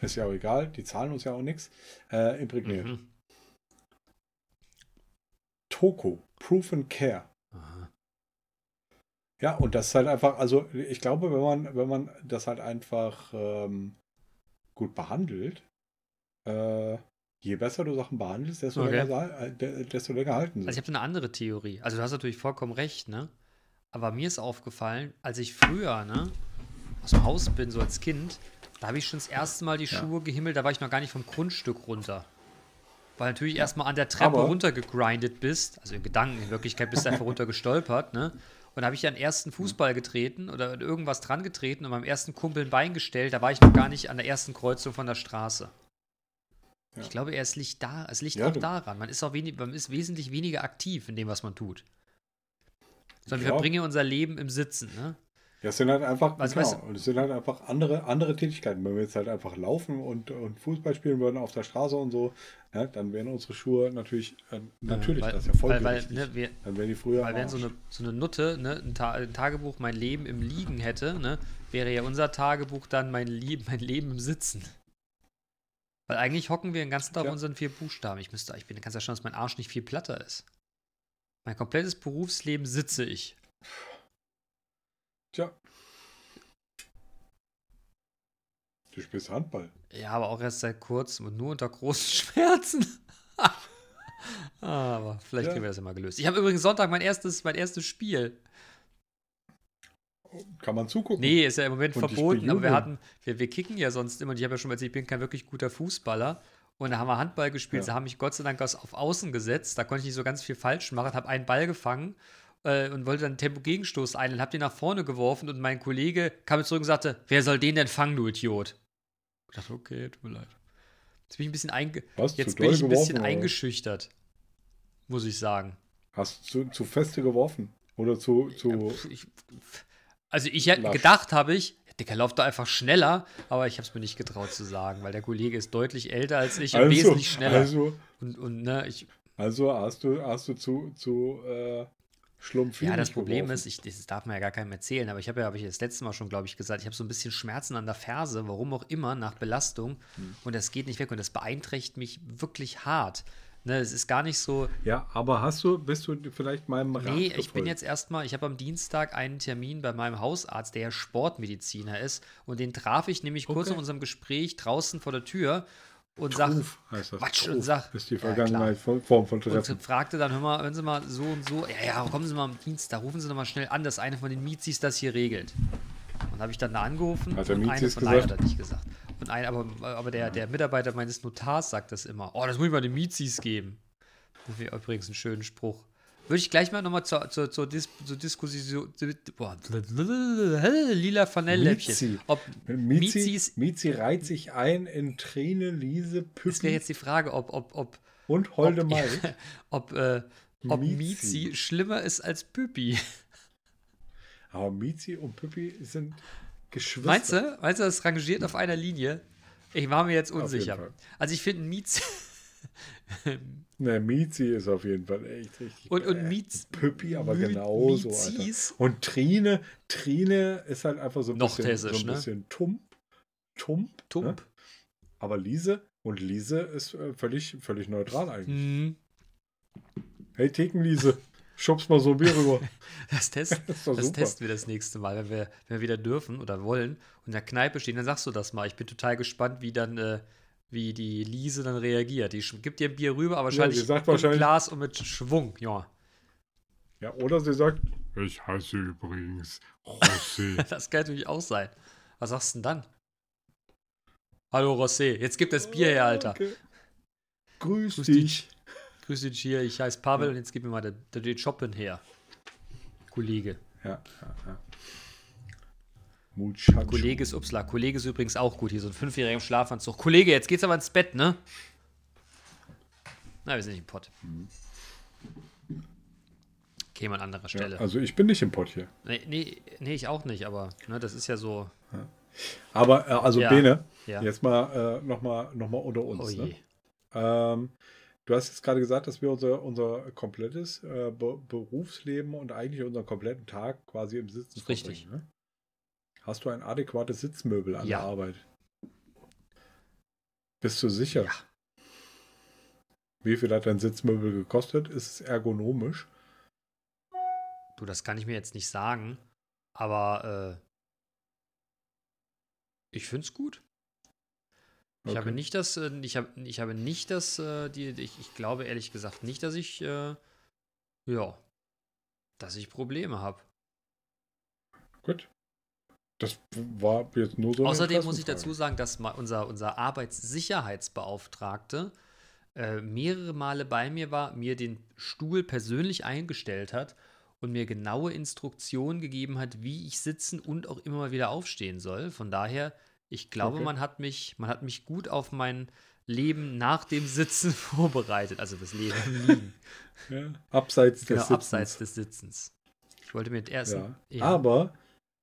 [SPEAKER 2] ist ja auch egal, die zahlen uns ja auch nichts, äh, imprägniert.
[SPEAKER 3] Mhm.
[SPEAKER 2] Toko, Proof and Care. Ja, und das ist halt einfach, also ich glaube, wenn man, wenn man das halt einfach ähm, gut behandelt, äh, je besser du Sachen behandelst, desto,
[SPEAKER 3] Okay.
[SPEAKER 2] länger, äh, de- desto länger halten sie.
[SPEAKER 3] Also ich habe eine andere Theorie. Also du hast natürlich vollkommen recht, ne? Aber mir ist aufgefallen, als ich früher, ne, aus dem Haus bin, so als Kind, da habe ich schon das erste Mal die
[SPEAKER 2] Ja.
[SPEAKER 3] Schuhe gehimmelt, da war ich noch gar nicht vom Grundstück runter. Weil natürlich erstmal an der Treppe
[SPEAKER 2] Aber-
[SPEAKER 3] runtergegrindet bist, also in Gedanken, in Wirklichkeit bist du einfach runter gestolpert, ne? Und habe ich an ersten Fußball getreten oder irgendwas dran getreten und meinem ersten Kumpel ein Bein gestellt, da war ich noch gar nicht an der ersten Kreuzung von der Straße.
[SPEAKER 2] Ja.
[SPEAKER 3] Ich glaube, es liegt da, es liegt
[SPEAKER 2] Ja,
[SPEAKER 3] auch
[SPEAKER 2] du-
[SPEAKER 3] daran. Man ist auch wenig, man ist wesentlich weniger aktiv in dem, was man tut. Sondern wir verbringen unser Leben im Sitzen, ne?
[SPEAKER 2] Das sind halt einfach,
[SPEAKER 3] Was-
[SPEAKER 2] genau, und es sind halt einfach andere, andere Tätigkeiten. Wenn wir jetzt halt einfach laufen und, und Fußball spielen würden auf der Straße und so, ja, dann wären unsere Schuhe natürlich, äh, natürlich,
[SPEAKER 3] weil,
[SPEAKER 2] das ist ja voll
[SPEAKER 3] weil, weil, ne, wir,
[SPEAKER 2] Dann wären die früher
[SPEAKER 3] weil wenn so eine, so eine Nutte ne, ein, Ta ein Tagebuch mein Leben im Liegen hätte, ne, wäre ja unser Tagebuch dann mein, Lie mein Leben im Sitzen. Weil eigentlich hocken wir den ganzen Tag
[SPEAKER 2] Tja.
[SPEAKER 3] auf unseren vier Buchstaben. Ich müsste, ich bin ganz erstaunt, dass mein Arsch nicht viel platter ist. Mein komplettes Berufsleben sitze ich.
[SPEAKER 2] Tja. Du spielst Handball.
[SPEAKER 3] Ja, aber auch erst seit kurzem und nur unter großen Schmerzen. Ah, aber vielleicht
[SPEAKER 2] Ja.
[SPEAKER 3] kriegen wir das ja mal gelöst. Ich habe übrigens Sonntag mein erstes, mein erstes Spiel.
[SPEAKER 2] Kann man zugucken.
[SPEAKER 3] Nee, ist ja im Moment
[SPEAKER 2] Und
[SPEAKER 3] verboten, aber wir hatten, wir, wir kicken ja sonst immer. Und ich habe ja schon mal erzählt, ich bin kein wirklich guter Fußballer. Und da haben wir Handball gespielt,
[SPEAKER 2] Ja.
[SPEAKER 3] da haben mich Gott sei Dank auf Außen gesetzt. Da konnte ich nicht so ganz viel falsch machen, habe einen Ball gefangen äh, und wollte dann einen Tempo-Gegenstoß ein und habe den nach vorne geworfen. Und mein Kollege kam zurück und sagte: Wer soll den denn fangen, du Idiot? Ich dachte, okay, tut mir leid. Jetzt bin ich ein bisschen, einge
[SPEAKER 2] Was,
[SPEAKER 3] jetzt bin ich ein bisschen
[SPEAKER 2] geworfen, oder?
[SPEAKER 3] eingeschüchtert. Muss ich sagen.
[SPEAKER 2] Hast du zu, zu feste geworfen? Oder zu, zu
[SPEAKER 3] ich, also ich hätte gedacht, habe ich, Dicker, lauf doch einfach schneller, aber ich habe es mir nicht getraut zu sagen, weil der Kollege ist deutlich älter als ich und wesentlich schneller.
[SPEAKER 2] Also,
[SPEAKER 3] und, und ne, ich,
[SPEAKER 2] also hast du, hast du zu, zu äh, Schlumpf
[SPEAKER 3] ja, das Problem ist, ich, das darf man ja gar keinem erzählen, aber ich habe ja, habe ich das letzte Mal schon, glaube ich, gesagt, ich habe so ein bisschen Schmerzen an der Ferse, warum auch immer, nach Belastung
[SPEAKER 2] Hm.
[SPEAKER 3] und das geht nicht weg und das beeinträchtigt mich wirklich hart. Ne, es ist gar nicht so,
[SPEAKER 2] Ja, aber hast du, bist du vielleicht meinem Rat
[SPEAKER 3] Nee, ich bin jetzt erstmal, ich habe am Dienstag einen Termin bei meinem Hausarzt, der ja Sportmediziner ist. Und den traf ich nämlich kurz
[SPEAKER 2] Okay.
[SPEAKER 3] in unserem Gespräch draußen vor der Tür und
[SPEAKER 2] Truf das.
[SPEAKER 3] Quatsch
[SPEAKER 2] Truf
[SPEAKER 3] und sag-
[SPEAKER 2] Ist die
[SPEAKER 3] Ja,
[SPEAKER 2] Vergangenheit von Form von Treffen.
[SPEAKER 3] und fragte dann, hör mal, wenn Sie mal so und so, ja, ja, kommen Sie mal am Dienstag, rufen Sie doch mal schnell an, dass eine von den Mizis das hier regelt. Und habe ich dann da angefangen
[SPEAKER 2] Hat der
[SPEAKER 3] und eine von
[SPEAKER 2] gesagt?
[SPEAKER 3] hat er nicht gesagt. Und ein, aber, aber der, der Mitarbeiter meines Notars sagt das immer. Oh, das muss ich mal den Mizis geben. Das wäre übrigens ein schöner Spruch. Würde ich gleich mal nochmal zur, zur, zur, Dis zur Diskussion. Boah, lila Vanelläppchen.
[SPEAKER 2] Mizi.
[SPEAKER 3] Ob
[SPEAKER 2] Mizi, Mizi reiht sich ein in Träne, Liese,
[SPEAKER 3] das wäre jetzt die Frage, ob, ob, ob,
[SPEAKER 2] und Holde
[SPEAKER 3] ob,
[SPEAKER 2] Mai.
[SPEAKER 3] ob, äh, ob
[SPEAKER 2] Mizi.
[SPEAKER 3] Mizi schlimmer ist als Püppi.
[SPEAKER 2] Aber Mizi und Püppi sind Geschwister.
[SPEAKER 3] Meinst du? Meinst du, das rangiert auf einer Linie? Ich war mir jetzt unsicher. Also ich finde Mizi
[SPEAKER 2] Ne, Mizi ist auf jeden Fall echt richtig.
[SPEAKER 3] und, und Miz,
[SPEAKER 2] Püppi, aber
[SPEAKER 3] Mi-
[SPEAKER 2] genauso, Alter. Und Trine, Trine ist halt einfach so ein
[SPEAKER 3] Noch
[SPEAKER 2] bisschen,
[SPEAKER 3] hessisch,
[SPEAKER 2] so ein
[SPEAKER 3] ne?
[SPEAKER 2] bisschen tump. Tump.
[SPEAKER 3] Tump.
[SPEAKER 2] Ne? Aber Liese und Liese ist äh, völlig, völlig neutral eigentlich.
[SPEAKER 3] Hm,
[SPEAKER 2] Hey, Thekenliese, schubst mal so ein Bier rüber.
[SPEAKER 3] das, test,
[SPEAKER 2] Das
[SPEAKER 3] das testen wir das nächste Mal, wenn wir, wenn wir wieder dürfen oder wollen und in der Kneipe stehen, dann sagst du das mal. Ich bin total gespannt, wie dann, äh, wie die Liese dann reagiert. Die gibt ihr Bier rüber, aber wahrscheinlich
[SPEAKER 2] sie sagt wahrscheinlich-
[SPEAKER 3] Glas und mit Schwung, ja.
[SPEAKER 2] Ja, oder sie sagt,
[SPEAKER 1] Ich heiße übrigens José.
[SPEAKER 3] Das kann natürlich auch sein. Was sagst du denn dann? Hallo Rosé, jetzt gib das Bier her, Alter.
[SPEAKER 2] Okay. Grüß,
[SPEAKER 3] Grüß
[SPEAKER 2] dich.
[SPEAKER 3] Grüß dich hier, ich heiße Pavel und jetzt gib mir mal den, den Choppen her. Kollege.
[SPEAKER 2] Ja, ja, ja. Muchacho.
[SPEAKER 3] Kollege ist Upsla. Kollege ist übrigens auch gut. Hier so ein Fünfjähriger im Schlafanzug. Kollege, jetzt geht's aber ins Bett, ne? Na, wir sind nicht im Pott. Okay, mal an anderer
[SPEAKER 2] Ja,
[SPEAKER 3] Stelle.
[SPEAKER 2] also ich bin nicht im Pott hier.
[SPEAKER 3] nee, nee, nee, ich auch nicht, aber ne, das ist ja so.
[SPEAKER 2] Aber, äh, also
[SPEAKER 3] Ja.
[SPEAKER 2] Bene,
[SPEAKER 3] Ja.
[SPEAKER 2] jetzt mal äh, nochmal noch mal unter uns.
[SPEAKER 3] oh je.
[SPEAKER 2] ne? ähm, du hast jetzt gerade gesagt, dass wir unser, unser komplettes äh, Be Berufsleben und eigentlich unseren kompletten Tag quasi im Sitzen
[SPEAKER 3] Ist richtig.
[SPEAKER 2] verbringen, Ne? Hast du ein adäquates Sitzmöbel an
[SPEAKER 3] Ja.
[SPEAKER 2] der Arbeit? Bist du sicher?
[SPEAKER 3] Ja.
[SPEAKER 2] Wie viel hat dein Sitzmöbel gekostet? Ist es ergonomisch?
[SPEAKER 3] Du, das kann ich mir jetzt nicht sagen, aber äh, ich finde es gut. Ich
[SPEAKER 2] Okay.
[SPEAKER 3] habe nicht das, äh, ich habe, ich habe nicht das, äh, die, ich, ich glaube ehrlich gesagt nicht, dass ich, äh, ja, dass ich Probleme habe.
[SPEAKER 2] Gut. Das war jetzt nur so.
[SPEAKER 3] Außerdem muss ich dazu sagen, dass unser, unser Arbeitssicherheitsbeauftragte äh, mehrere Male bei mir war, mir den Stuhl persönlich eingestellt hat und mir genaue Instruktionen gegeben hat, wie ich sitzen und auch immer mal wieder aufstehen soll. Von daher, ich glaube,
[SPEAKER 2] Okay.
[SPEAKER 3] man hat mich, man hat mich gut auf mein Leben nach dem Sitzen vorbereitet, also das Leben Liegen.
[SPEAKER 2] Ja. Abseits
[SPEAKER 3] genau,
[SPEAKER 2] des Sitzens.
[SPEAKER 3] abseits des Sitzens. Ich wollte mir erst.
[SPEAKER 2] Ja.
[SPEAKER 3] Ja.
[SPEAKER 2] Aber,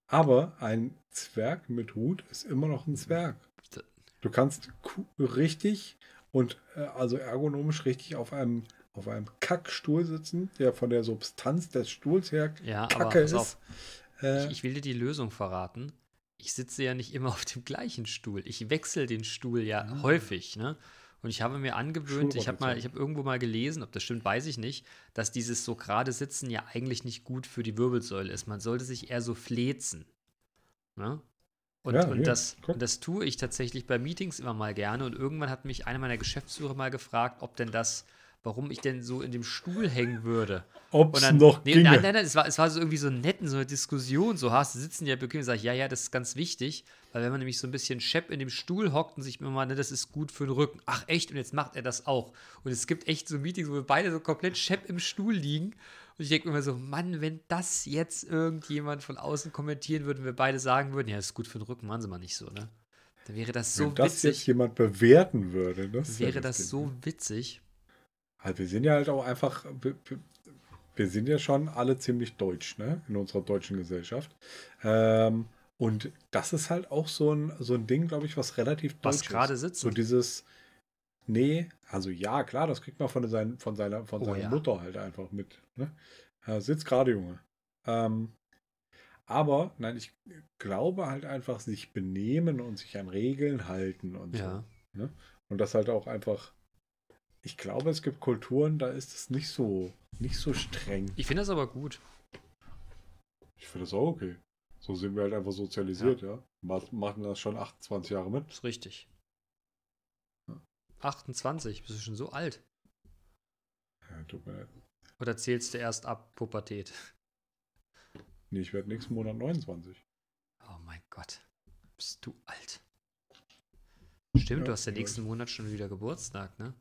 [SPEAKER 2] aber ein Zwerg mit Hut ist immer noch ein Zwerg. Du kannst richtig und äh, also ergonomisch richtig auf einem, auf einem Kackstuhl sitzen, der von der Substanz des Stuhls her
[SPEAKER 3] ja,
[SPEAKER 2] Kacke ist.
[SPEAKER 3] auf,
[SPEAKER 2] Äh,
[SPEAKER 3] Ich, ich will dir die Lösung verraten. Ich sitze ja nicht immer auf dem gleichen Stuhl. Ich wechsle den Stuhl ja
[SPEAKER 2] Ah.
[SPEAKER 3] häufig, ne? Und ich habe mir angewöhnt, ich habe mal, ich habe irgendwo mal gelesen, ob das stimmt, weiß ich nicht, dass dieses so gerade Sitzen ja eigentlich nicht gut für die Wirbelsäule ist. Man sollte sich eher so flezen. Ne? Und,
[SPEAKER 2] Ja,
[SPEAKER 3] und, das, und das tue ich tatsächlich bei Meetings immer mal gerne. Und irgendwann hat mich einer meiner Geschäftsführer mal gefragt, ob denn das, warum ich denn so in dem Stuhl hängen würde.
[SPEAKER 2] Ob
[SPEAKER 3] Und
[SPEAKER 2] es
[SPEAKER 3] dann,
[SPEAKER 2] noch
[SPEAKER 3] nee,
[SPEAKER 2] ginge.
[SPEAKER 3] nein, nein, nein, es war, es war so irgendwie so nett in so einer Diskussion. So, hast du sitzen ja bequem, sag ich, ja, ja, das ist ganz wichtig, weil wenn man nämlich so ein bisschen schepp in dem Stuhl hockt und sich immer mal, ne, das ist gut für den Rücken. Ach, echt? Und jetzt macht er das auch. Und es gibt echt so Meetings, wo wir beide so komplett schepp im Stuhl liegen. Und ich denke mir immer so, Mann, wenn das jetzt irgendjemand von außen kommentieren würde und wir beide sagen würden, ja, das ist gut für den Rücken, machen sie mal nicht so, ne? Dann wäre das so
[SPEAKER 2] Wenn das jetzt
[SPEAKER 3] witzig.
[SPEAKER 2] jemand bewerten würde, das
[SPEAKER 3] Wäre das
[SPEAKER 2] Ding.
[SPEAKER 3] so witzig.
[SPEAKER 2] Halt, wir sind ja halt auch einfach, wir, wir- sind ja schon alle ziemlich deutsch, ne? In unserer deutschen Gesellschaft. Ähm, und das ist halt auch so ein, so ein Ding, glaube ich, was relativ
[SPEAKER 3] Was
[SPEAKER 2] deutsch
[SPEAKER 3] gerade
[SPEAKER 2] ist.
[SPEAKER 3] sitzen.
[SPEAKER 2] So dieses, nee, also ja, klar, das kriegt man von, seinen, von seiner, von
[SPEAKER 3] Oh,
[SPEAKER 2] seiner
[SPEAKER 3] ja.
[SPEAKER 2] Mutter halt einfach mit. Ne? Äh, sitz gerade, Junge. Ähm, aber, nein, ich glaube halt einfach, sich benehmen und sich an Regeln halten und
[SPEAKER 3] Ja.
[SPEAKER 2] so. Und das halt auch einfach. Ich glaube, es gibt Kulturen, da ist es nicht so, nicht so streng.
[SPEAKER 3] Ich finde das aber gut.
[SPEAKER 2] Ich finde das auch okay. So sind wir halt einfach sozialisiert, ja. Ma- Machen das schon 28 Jahre mit.
[SPEAKER 3] Ist richtig.
[SPEAKER 2] Ja.
[SPEAKER 3] 28, bist du schon so alt?
[SPEAKER 2] Ja, tut mir leid.
[SPEAKER 3] Oder zählst du erst ab Pubertät?
[SPEAKER 2] Nee, ich werde nächsten Monat 29.
[SPEAKER 3] Oh mein Gott. Bist du alt. Stimmt,
[SPEAKER 2] Ja,
[SPEAKER 3] du hast ja nächsten Monat schon wieder Geburtstag, ne?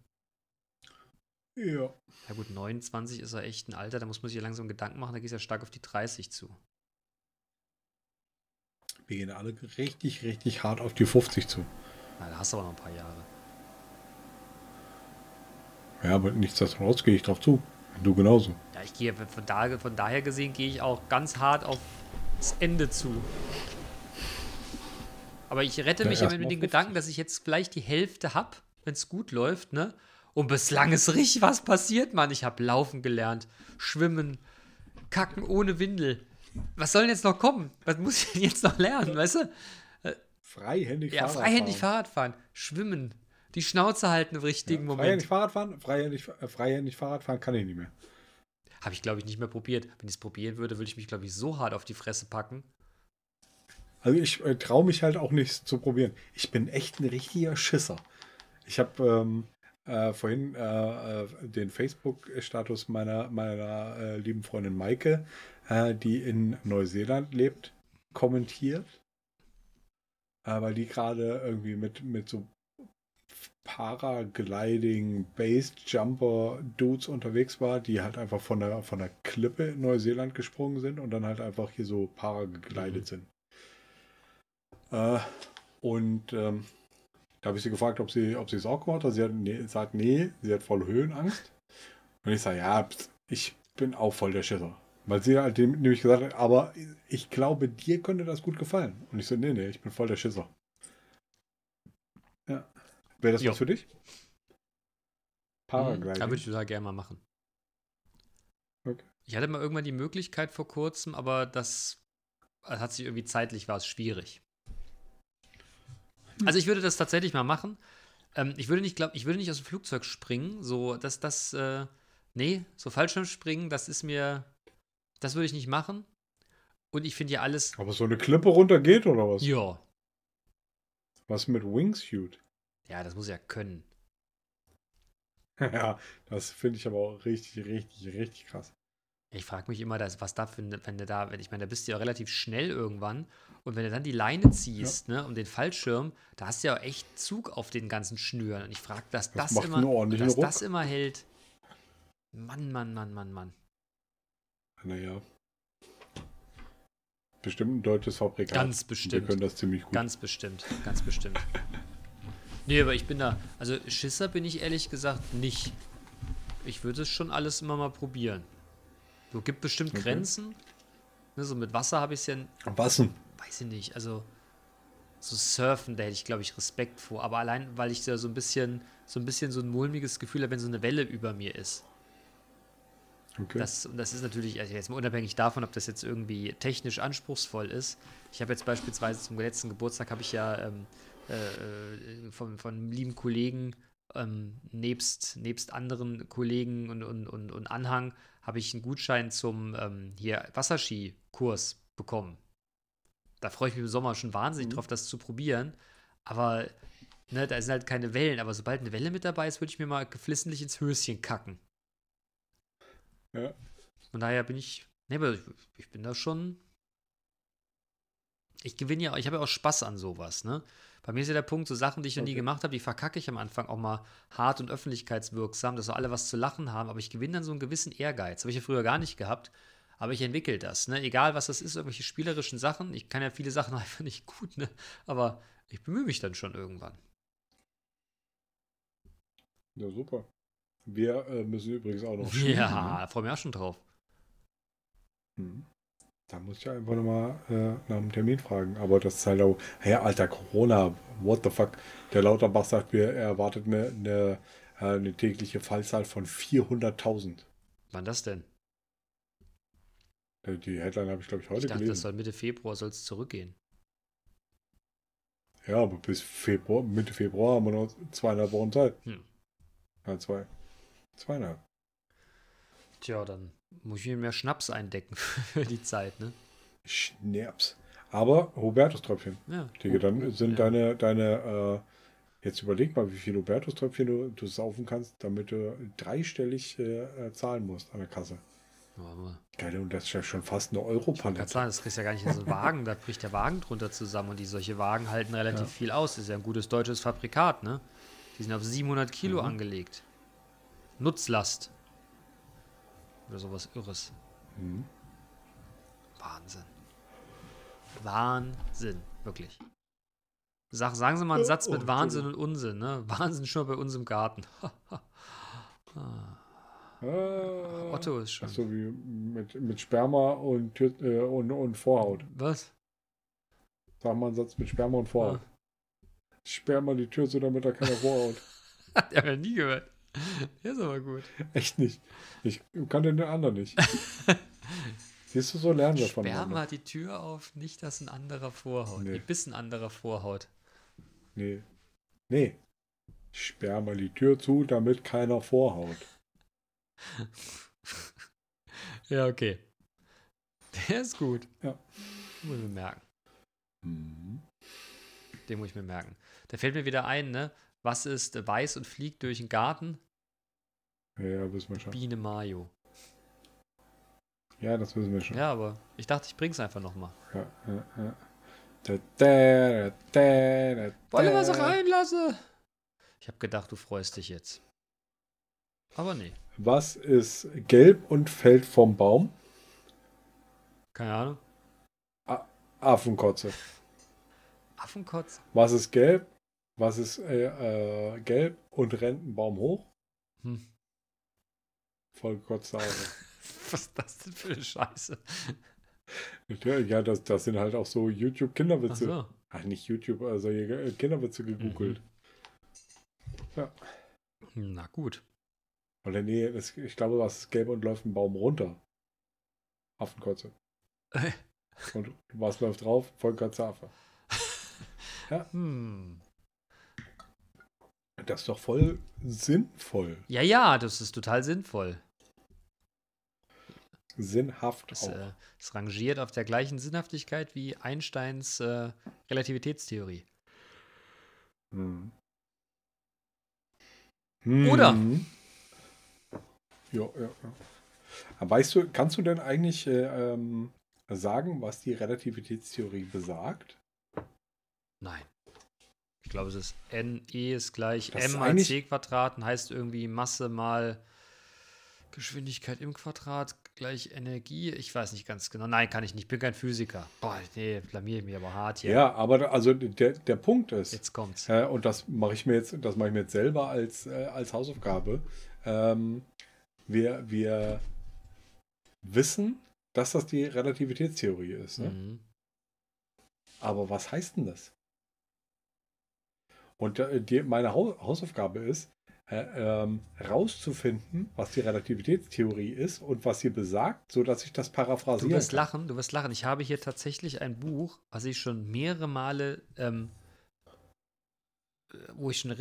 [SPEAKER 2] Ja.
[SPEAKER 3] Ja gut, 29 ist ja echt ein Alter, da muss man sich ja langsam Gedanken machen, da gehst du ja stark auf die 30 zu.
[SPEAKER 2] Wir gehen alle richtig, richtig hart auf die 50 zu.
[SPEAKER 3] Na, da hast du aber noch ein paar Jahre.
[SPEAKER 2] Ja, aber nichtsdestotrotz gehe ich drauf zu. Du genauso.
[SPEAKER 3] Ja, ich gehe von, da, von daher gesehen gehe ich auch ganz hart auf das Ende zu. Aber ich rette mich ja
[SPEAKER 2] erst
[SPEAKER 3] mit dem
[SPEAKER 2] 50.
[SPEAKER 3] Gedanken, dass ich jetzt vielleicht die Hälfte habe, wenn es gut läuft, ne? Und bislang ist richtig was passiert, Mann. Ich habe laufen gelernt, schwimmen, kacken ohne Windel. Was soll denn jetzt noch kommen? Was muss ich denn jetzt noch lernen, weißt du?
[SPEAKER 2] Freihändig
[SPEAKER 3] Ja,
[SPEAKER 2] Fahrrad
[SPEAKER 3] freihändig
[SPEAKER 2] fahren.
[SPEAKER 3] Fahrrad fahren, schwimmen, die Schnauze halten im richtigen
[SPEAKER 2] Ja,
[SPEAKER 3] Moment.
[SPEAKER 2] Freihändig Fahrrad fahren? Freihändig, äh, freihändig Fahrrad fahren kann ich nicht mehr.
[SPEAKER 3] Habe ich, glaube ich, nicht mehr probiert. Wenn ich es probieren würde, würde ich mich, glaube ich, so hart auf die Fresse packen.
[SPEAKER 2] Also ich äh, traue mich halt auch nicht zu probieren. Ich bin echt ein richtiger Schisser. Ich habe ähm, äh, vorhin äh, äh, den Facebook-Status meiner, meiner äh, lieben Freundin Maike, äh, die in Neuseeland lebt, kommentiert. Äh, weil die gerade irgendwie mit, mit so Paragliding, Based Jumper Dudes unterwegs war, die halt einfach von der, von der Klippe in Neuseeland gesprungen sind und dann halt einfach hier so parageglidet mhm. sind. Äh, und ähm, da habe ich sie gefragt, ob sie, ob sie es auch gemacht hat. Sie hat nee, sagt, nee, sie hat voll Höhenangst. Und ich sage, ja, ich bin auch voll der Schisser. Weil sie halt nämlich gesagt hat, aber ich glaube, dir könnte das gut gefallen. Und ich so, nee, nee, ich bin voll der Schisser. Ja. Wäre das jo. was für dich?
[SPEAKER 3] Paragliding. Da würde ich total gerne mal machen. Okay. Ich hatte mal irgendwann die Möglichkeit vor kurzem, aber das, das hat sich irgendwie zeitlich war es schwierig. Also ich würde das tatsächlich mal machen. Ähm, ich würde nicht, glaub, ich würde nicht aus dem Flugzeug springen. So, dass das, äh, nee, so Fallschirmspringen, das ist mir, das würde ich nicht machen. Und ich finde ja alles.
[SPEAKER 2] Aber so eine Klippe runter geht oder was?
[SPEAKER 3] Ja.
[SPEAKER 2] Was mit Wingsuit?
[SPEAKER 3] Ja, das muss ja können.
[SPEAKER 2] ja, das finde ich aber auch richtig, richtig, richtig krass.
[SPEAKER 3] Ich frage mich immer, was da für, wenn du da, wenn ich meine, da bist du ja relativ schnell irgendwann und wenn du dann die Leine ziehst, ja. ne, um den Fallschirm, da hast du ja auch echt Zug auf den ganzen Schnüren. Und ich frage, dass das, das immer, dass das immer hält. Mann, Mann, Mann, Mann, Mann.
[SPEAKER 2] Naja. Bestimmt ein deutsches Fabrikat.
[SPEAKER 3] Ganz bestimmt. Wir
[SPEAKER 2] können das ziemlich gut.
[SPEAKER 3] Ganz bestimmt, ganz bestimmt. nee, aber ich bin da, also Schisser bin ich ehrlich gesagt nicht. Ich würde es schon alles immer mal probieren. Du gibt bestimmt okay. Grenzen. Ne, so mit Wasser habe ich es ja.
[SPEAKER 2] Wasser?
[SPEAKER 3] Weiß ich nicht, also so Surfen, da hätte ich, glaube ich, Respekt vor. Aber allein, weil ich da so ein bisschen, so ein bisschen so ein mulmiges Gefühl habe, wenn so eine Welle über mir ist. Okay. Das, und das ist natürlich, also jetzt mal unabhängig davon, ob das jetzt irgendwie technisch anspruchsvoll ist. Ich habe jetzt beispielsweise zum letzten Geburtstag habe ich ja ähm, äh, von, von lieben Kollegen ähm, nebst, nebst anderen Kollegen und, und, und, und Anhang habe ich einen Gutschein zum ähm, hier Wasserski-Kurs bekommen da freue ich mich im Sommer schon wahnsinnig mhm. drauf, das zu probieren. Aber ne, da sind halt keine Wellen. Aber sobald eine Welle mit dabei ist, würde ich mir mal geflissentlich ins Höschen kacken.
[SPEAKER 2] Ja.
[SPEAKER 3] Von daher bin ich, ne, aber ich, ich bin da schon. Ich gewinne ja, ich habe ja auch Spaß an sowas, ne? Bei mir ist ja der Punkt, so Sachen, die ich noch okay. nie gemacht habe, die verkacke ich am Anfang auch mal hart und öffentlichkeitswirksam, dass so alle was zu lachen haben, aber ich gewinne dann so einen gewissen Ehrgeiz. Habe ich ja früher gar nicht gehabt aber ich entwickle das. Ne? Egal, was das ist, irgendwelche spielerischen Sachen. Ich kann ja viele Sachen einfach nicht gut, ne? aber ich bemühe mich dann schon irgendwann.
[SPEAKER 2] Ja, super. Wir äh, müssen übrigens auch noch
[SPEAKER 3] spielen. Ja, ne? da freue mich auch schon drauf.
[SPEAKER 2] Hm. Da muss ich einfach nochmal äh, nach dem Termin fragen. Aber das ist halt auch, hey, alter Corona, what the fuck. Der Lauterbach sagt, wir erwartet eine, eine, äh, eine tägliche Fallzahl von 400.000.
[SPEAKER 3] Wann das denn?
[SPEAKER 2] Äh, die Headline habe ich, glaube ich, heute
[SPEAKER 3] ich dachte,
[SPEAKER 2] gelesen.
[SPEAKER 3] das soll Mitte Februar soll es zurückgehen.
[SPEAKER 2] Ja, aber bis Februar, Mitte Februar haben wir noch zweieinhalb Wochen Zeit. Hm. Ja, zwei. Zweieinhalb.
[SPEAKER 3] Tja, dann muss ich mir mehr Schnaps eindecken für die Zeit, ne?
[SPEAKER 2] Schnaps. Aber Hubertus-Tröpfchen.
[SPEAKER 3] Ja.
[SPEAKER 2] Digga, dann sind ja. deine, deine, äh, jetzt überleg mal, wie viel Hubertus-Tröpfchen du, du saufen kannst, damit du dreistellig äh, zahlen musst an der Kasse. Geil, und das ist ja schon fast eine Europalette.
[SPEAKER 3] Sagen, das kriegst ja gar nicht in so einen Wagen, da bricht der Wagen drunter zusammen und die solche Wagen halten relativ ja. viel aus. Das ist ja ein gutes deutsches Fabrikat, ne? Die sind auf 700 Kilo mhm. angelegt. Nutzlast. Oder sowas Irres. Mhm. Wahnsinn. Wahnsinn, wirklich. Sag, sagen Sie mal einen Satz mit oh, Wahnsinn und Unsinn, ne? Wahnsinn schon bei uns im Garten.
[SPEAKER 2] ah. Ah, Otto ist schon. So wie mit, mit Sperma und, äh, und, und Vorhaut.
[SPEAKER 3] Was?
[SPEAKER 2] Sag mal einen Satz mit Sperma und Vorhaut. Ah. Sperr mal die Tür zu, damit er keine Vorhaut.
[SPEAKER 3] Hat er ja nie gehört. Der ist aber gut.
[SPEAKER 2] Echt nicht. Ich kann den anderen nicht. Siehst du, so lernen wir
[SPEAKER 3] von Sperr mal die Tür auf, nicht dass ein anderer Vorhaut. Nee. Ein anderer Vorhaut.
[SPEAKER 2] Nee. Nee. Sperr mal die Tür zu, damit keiner vorhaut.
[SPEAKER 3] ja, okay. Der ist gut.
[SPEAKER 2] Ja.
[SPEAKER 3] Muss ich mir merken. Mhm. Den muss ich mir merken. Da fällt mir wieder ein, ne? Was ist weiß und fliegt durch den Garten?
[SPEAKER 2] Ja, wissen wir schon.
[SPEAKER 3] Biene Mayo.
[SPEAKER 2] Ja, das wissen wir schon.
[SPEAKER 3] Ja, aber ich dachte, ich bring's einfach nochmal.
[SPEAKER 2] Ja, ja, ja. Da, da, da, da, da,
[SPEAKER 3] Wolle was
[SPEAKER 2] da.
[SPEAKER 3] reinlasse. Ich habe gedacht, du freust dich jetzt. Aber nee,
[SPEAKER 2] Was ist gelb und fällt vom Baum?
[SPEAKER 3] keine Ahnung.
[SPEAKER 2] Affenkotze.
[SPEAKER 3] Affenkotz.
[SPEAKER 2] Was ist gelb? Was ist äh, äh, gelb und rennt einen Baum hoch?
[SPEAKER 3] Hm.
[SPEAKER 2] Vollgekotzte Auto.
[SPEAKER 3] Was ist das denn für eine Scheiße?
[SPEAKER 2] ja, das, das sind halt auch so
[SPEAKER 3] Ach
[SPEAKER 2] YouTube-Kinderwitze.
[SPEAKER 3] so.
[SPEAKER 2] Ach, nicht YouTube, also äh, Kinderwitze gegoogelt.
[SPEAKER 3] Na gut.
[SPEAKER 2] Oder nee, das, ich glaube, was ist gelb und läuft ein Baum runter? Affenkotze. Und was läuft drauf? Vollkotze Affe.
[SPEAKER 3] Hm.
[SPEAKER 2] Das ist doch voll sinnvoll.
[SPEAKER 3] Ja, ja, das ist total sinnvoll.
[SPEAKER 2] Sinnhaft
[SPEAKER 3] Das,
[SPEAKER 2] auch.
[SPEAKER 3] äh, es rangiert auf der gleichen Sinnhaftigkeit wie Einsteins äh, Relativitätstheorie.
[SPEAKER 2] Hm.
[SPEAKER 3] Oder?
[SPEAKER 2] Ja, ja, ja. Weißt du, kannst du denn eigentlich äh, ähm, sagen, was die Relativitätstheorie besagt?
[SPEAKER 3] Nein. Ich glaube, es ist NE ist gleich
[SPEAKER 2] Das
[SPEAKER 3] M mal C Quadrat und heißt irgendwie Masse mal Geschwindigkeit im Quadrat gleich Energie. Ich weiß nicht ganz genau. Nein, kann ich nicht. Ich bin kein Physiker. Boah, nee, blamier ich mich aber hart hier.
[SPEAKER 2] Ja, aber also der, der Punkt ist,
[SPEAKER 3] Jetzt kommt's.
[SPEAKER 2] Äh, und das mache ich mir jetzt, das mache ich mir jetzt selber als, äh, als Hausaufgabe. Ähm, wir, wir wissen, dass das die Relativitätstheorie ist. Ne?
[SPEAKER 3] Mhm.
[SPEAKER 2] Aber was heißt denn das? Und äh, die, meine Hau Hausaufgabe ist, äh, ähm, rauszufinden, was die Relativitätstheorie ist und was sie besagt, sodass ich das
[SPEAKER 3] Du
[SPEAKER 2] paraphrasieren
[SPEAKER 3] wirst
[SPEAKER 2] kann.
[SPEAKER 3] lachen, du wirst lachen. Ich habe hier tatsächlich ein Buch, was ich schon mehrere Male, ähm, äh, wo ich schon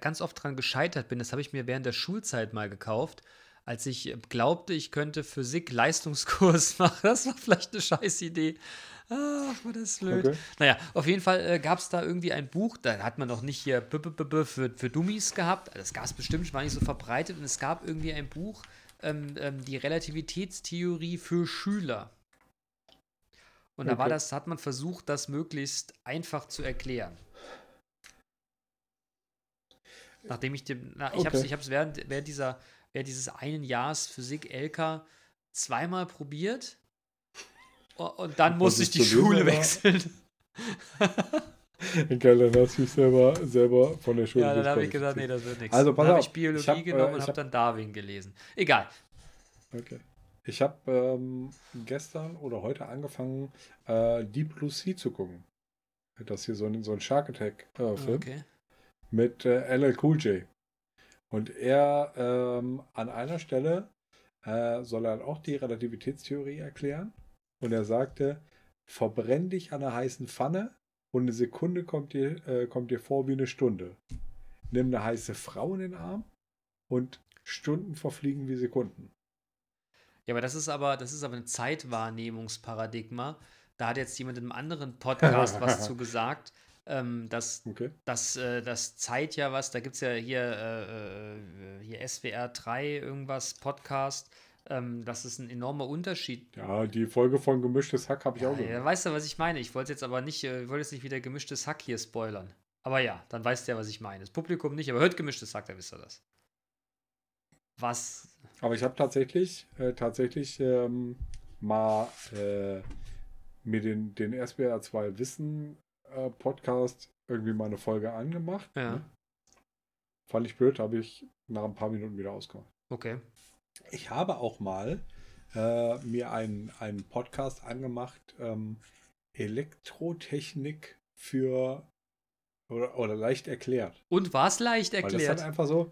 [SPEAKER 3] ganz oft dran gescheitert bin. Das habe ich mir während der Schulzeit mal gekauft, als ich äh, glaubte, ich könnte Physik-Leistungskurs machen. Das war vielleicht eine scheiß Idee. Ach, war das blöd.
[SPEAKER 2] Okay.
[SPEAKER 3] Naja, auf jeden Fall äh, gab es da irgendwie ein Buch, da hat man noch nicht hier B -b -b für, für Dummies gehabt. Das gab es bestimmt, war nicht so verbreitet. Und es gab irgendwie ein Buch, ähm, ähm, die Relativitätstheorie für Schüler. Und da war
[SPEAKER 2] Okay.
[SPEAKER 3] das, hat man versucht, das möglichst einfach zu erklären. Nachdem ich dem, na, ich habe es
[SPEAKER 2] Okay.
[SPEAKER 3] ich hab's während, während, dieser, während dieses einen Jahres Physik-LK zweimal probiert. Und dann musste ich die Schule wechseln.
[SPEAKER 2] Geil, dann hast du dich selber, selber von der Schule
[SPEAKER 3] Ja, dann habe ich gesagt, nee, das wird nichts.
[SPEAKER 2] Also, pass
[SPEAKER 3] dann habe ich Biologie
[SPEAKER 2] ich hab, äh,
[SPEAKER 3] genommen und
[SPEAKER 2] ich
[SPEAKER 3] habe
[SPEAKER 2] hab-
[SPEAKER 3] dann Darwin gelesen. Egal.
[SPEAKER 2] Okay. Ich habe ähm, gestern oder heute angefangen, äh, Deep Blue Sea zu gucken. Das ist hier so ein, so ein Shark Attack äh,
[SPEAKER 3] Okay.
[SPEAKER 2] Mit äh, LL Cool J. Und er ähm, an einer Stelle äh, soll er auch die Relativitätstheorie erklären. Und er sagte, verbrenn dich an einer heißen Pfanne und eine Sekunde kommt dir, äh, kommt dir vor wie eine Stunde. Nimm eine heiße Frau in den Arm und Stunden verfliegen wie Sekunden.
[SPEAKER 3] Ja, aber das ist aber, das ist aber ein Zeitwahrnehmungsparadigma. Da hat jetzt jemand in einem anderen Podcast was zu gesagt, ähm, dass,
[SPEAKER 2] Okay.
[SPEAKER 3] dass, äh, dass Zeit ja was, da gibt es ja hier, äh, äh, hier SWR 3 irgendwas, Podcast, ähm, das ist ein enormer Unterschied.
[SPEAKER 2] Ja, die Folge von Gemischtes Hack habe ich
[SPEAKER 3] Ja,
[SPEAKER 2] auch
[SPEAKER 3] ja,
[SPEAKER 2] gehört.
[SPEAKER 3] weißt du, was ich meine? Ich wollte jetzt aber nicht, äh, ich wollte jetzt nicht wieder gemischtes Hack hier spoilern. Aber ja, dann weißt du ja, was ich meine. Das Publikum nicht, aber hört gemischtes Hack, dann wisst ihr das. Was?
[SPEAKER 2] Aber ich habe tatsächlich, äh, tatsächlich ähm, mal äh, mir den, den SBR 2 Wissen äh, Podcast irgendwie mal eine Folge angemacht.
[SPEAKER 3] Ja.
[SPEAKER 2] Ne? Fand ich blöd, habe ich nach ein paar Minuten wieder ausgemacht.
[SPEAKER 3] Okay.
[SPEAKER 2] Ich habe auch mal äh, mir einen, einen Podcast angemacht, ähm, Elektrotechnik für oder, oder leicht erklärt.
[SPEAKER 3] Und war es leicht
[SPEAKER 2] Weil das
[SPEAKER 3] erklärt?
[SPEAKER 2] dann einfach so.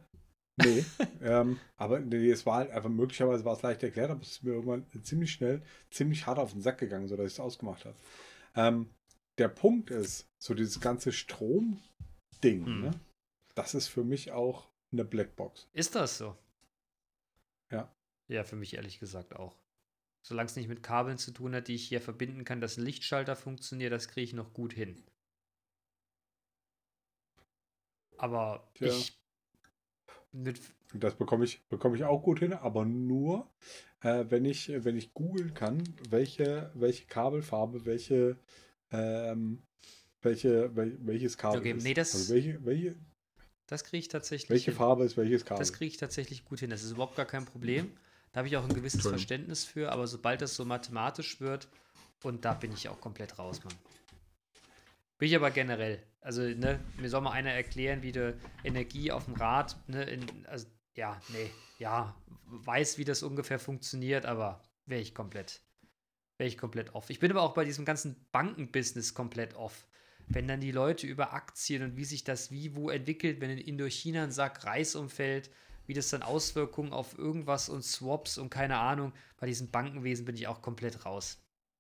[SPEAKER 2] Nee, ähm, aber nee, es war halt einfach, möglicherweise war es leicht erklärt, aber es ist mir irgendwann ziemlich schnell, ziemlich hart auf den Sack gegangen, sodass ich es ausgemacht habe. Ähm, der Punkt ist, so dieses ganze Strom-Ding,
[SPEAKER 3] Hm.
[SPEAKER 2] ne, das ist für mich auch eine Blackbox.
[SPEAKER 3] Ist das so?
[SPEAKER 2] Ja.
[SPEAKER 3] Ja, für mich ehrlich gesagt auch. Solange es nicht mit Kabeln zu tun hat, die ich hier verbinden kann, dass ein Lichtschalter funktioniert, das kriege ich noch gut hin. Aber
[SPEAKER 2] Tja.
[SPEAKER 3] ich. Mit,
[SPEAKER 2] Das bekomme ich, bekomme ich auch gut hin, aber nur, äh, wenn ich, wenn ich googeln kann, welche, welche Kabelfarbe, welche, ähm, welche, wel, welches Kabel
[SPEAKER 3] Okay,
[SPEAKER 2] ist.
[SPEAKER 3] nee, das-
[SPEAKER 2] also welche, welche,
[SPEAKER 3] das kriege ich tatsächlich.
[SPEAKER 2] welche
[SPEAKER 3] hin.
[SPEAKER 2] Farbe ist welches Kabel?
[SPEAKER 3] Das kriege ich tatsächlich gut hin. Das ist überhaupt gar kein Problem. Da habe ich auch ein gewisses. Verständnis für, aber sobald das so mathematisch wird, und da bin ich auch komplett raus, Mann. Bin ich aber generell. Also, ne, mir soll mal einer erklären, wie du Energie auf dem Rad, ne, in, also, ja, nee, ja, weiß, wie das ungefähr funktioniert, aber wäre ich komplett, wäre ich komplett off. Ich bin aber auch bei diesem ganzen Bankenbusiness komplett off. Wenn dann die Leute über Aktien und wie sich das wie wo entwickelt, wenn in Indochina ein Sack Reis umfällt, wie das dann Auswirkungen auf irgendwas und Swaps und keine Ahnung, bei diesem Bankenwesen bin ich auch komplett raus.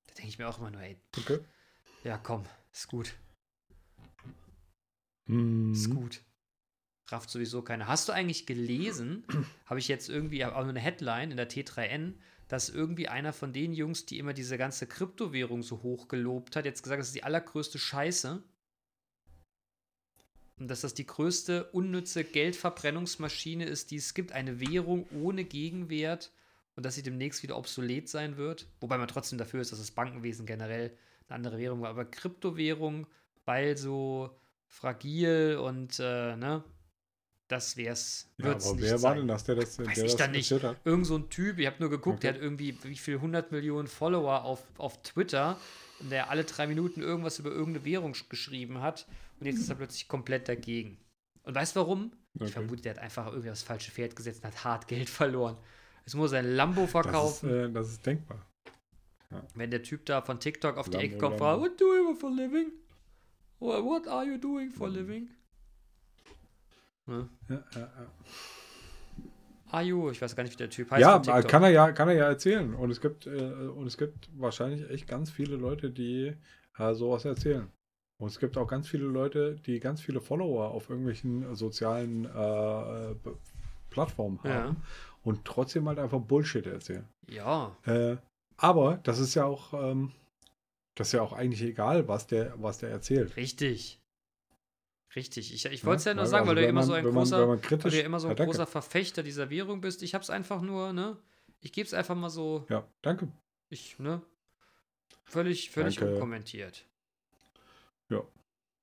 [SPEAKER 3] Da denke ich mir auch immer nur, ey,
[SPEAKER 2] Okay.
[SPEAKER 3] ja komm, ist gut,
[SPEAKER 2] Mhm.
[SPEAKER 3] ist gut. Rafft sowieso keiner. Hast du eigentlich gelesen, habe ich jetzt irgendwie auch nur eine Headline in der T3N, dass irgendwie einer von den Jungs, die immer diese ganze Kryptowährung so hoch gelobt hat, jetzt gesagt, das ist die allergrößte Scheiße. Und dass das die größte unnütze Geldverbrennungsmaschine ist, die es gibt. Eine Währung ohne Gegenwert und dass sie demnächst wieder obsolet sein wird. Wobei man trotzdem dafür ist, dass das Bankenwesen generell eine andere Währung war. Aber Kryptowährung, weil so fragil und äh, ne, das wär's.
[SPEAKER 2] Ja,
[SPEAKER 3] Wird's
[SPEAKER 2] aber
[SPEAKER 3] nicht
[SPEAKER 2] wer
[SPEAKER 3] sein.
[SPEAKER 2] war denn das, der das,
[SPEAKER 3] Weiß
[SPEAKER 2] der
[SPEAKER 3] ich
[SPEAKER 2] das
[SPEAKER 3] dann nicht.
[SPEAKER 2] hat?
[SPEAKER 3] Irgend so ein Typ, ich habe nur geguckt, der
[SPEAKER 2] Okay.
[SPEAKER 3] hat irgendwie wie viel 100 Millionen Follower auf, auf Twitter, und der alle drei Minuten irgendwas über irgendeine Währung sch- geschrieben hat und jetzt ist er plötzlich komplett dagegen. Und weißt du warum? Ich
[SPEAKER 2] Okay.
[SPEAKER 3] vermute, der hat einfach irgendwie aufs falsche Pferd gesetzt und hat hart Geld verloren. Jetzt muss er ein Lambo
[SPEAKER 2] Das ist,
[SPEAKER 3] verkaufen.
[SPEAKER 2] äh, das ist denkbar.
[SPEAKER 3] Wenn der Typ da von TikTok auf die
[SPEAKER 2] Lambo,
[SPEAKER 3] Ecke kommt, fragt, what do you for a living? What are you doing for a living? Ne?
[SPEAKER 2] Ja, ja, ja.
[SPEAKER 3] Are you? Ich weiß gar nicht, wie der Typ heißt.
[SPEAKER 2] Ja,
[SPEAKER 3] TikTok.
[SPEAKER 2] kann er ja, kann er ja erzählen. Und es gibt, äh, und es gibt wahrscheinlich echt ganz viele Leute, die äh, sowas erzählen. Und es gibt auch ganz viele Leute, die ganz viele Follower auf irgendwelchen sozialen äh, äh, Plattformen
[SPEAKER 3] Ja.
[SPEAKER 2] haben und trotzdem halt einfach Bullshit erzählen.
[SPEAKER 3] Ja,
[SPEAKER 2] Äh, aber das ist ja auch, ähm, das ist ja auch eigentlich egal, was der, was der erzählt.
[SPEAKER 3] richtig. Richtig. Ich, ich wollte es ja nur
[SPEAKER 2] Weil-
[SPEAKER 3] sagen, weil
[SPEAKER 2] also
[SPEAKER 3] du ja
[SPEAKER 2] wenn
[SPEAKER 3] immer
[SPEAKER 2] man-
[SPEAKER 3] so
[SPEAKER 2] man,
[SPEAKER 3] großer,
[SPEAKER 2] man
[SPEAKER 3] weil
[SPEAKER 2] kritisch,
[SPEAKER 3] du ja immer so ein
[SPEAKER 2] ja,
[SPEAKER 3] großer Verfechter dieser Währung bist. Ich hab's einfach nur, ne? Ich gebe es einfach mal so,
[SPEAKER 2] Ja, danke.
[SPEAKER 3] ich, ne? Völlig, völlig
[SPEAKER 2] Danke.
[SPEAKER 3] unkommentiert.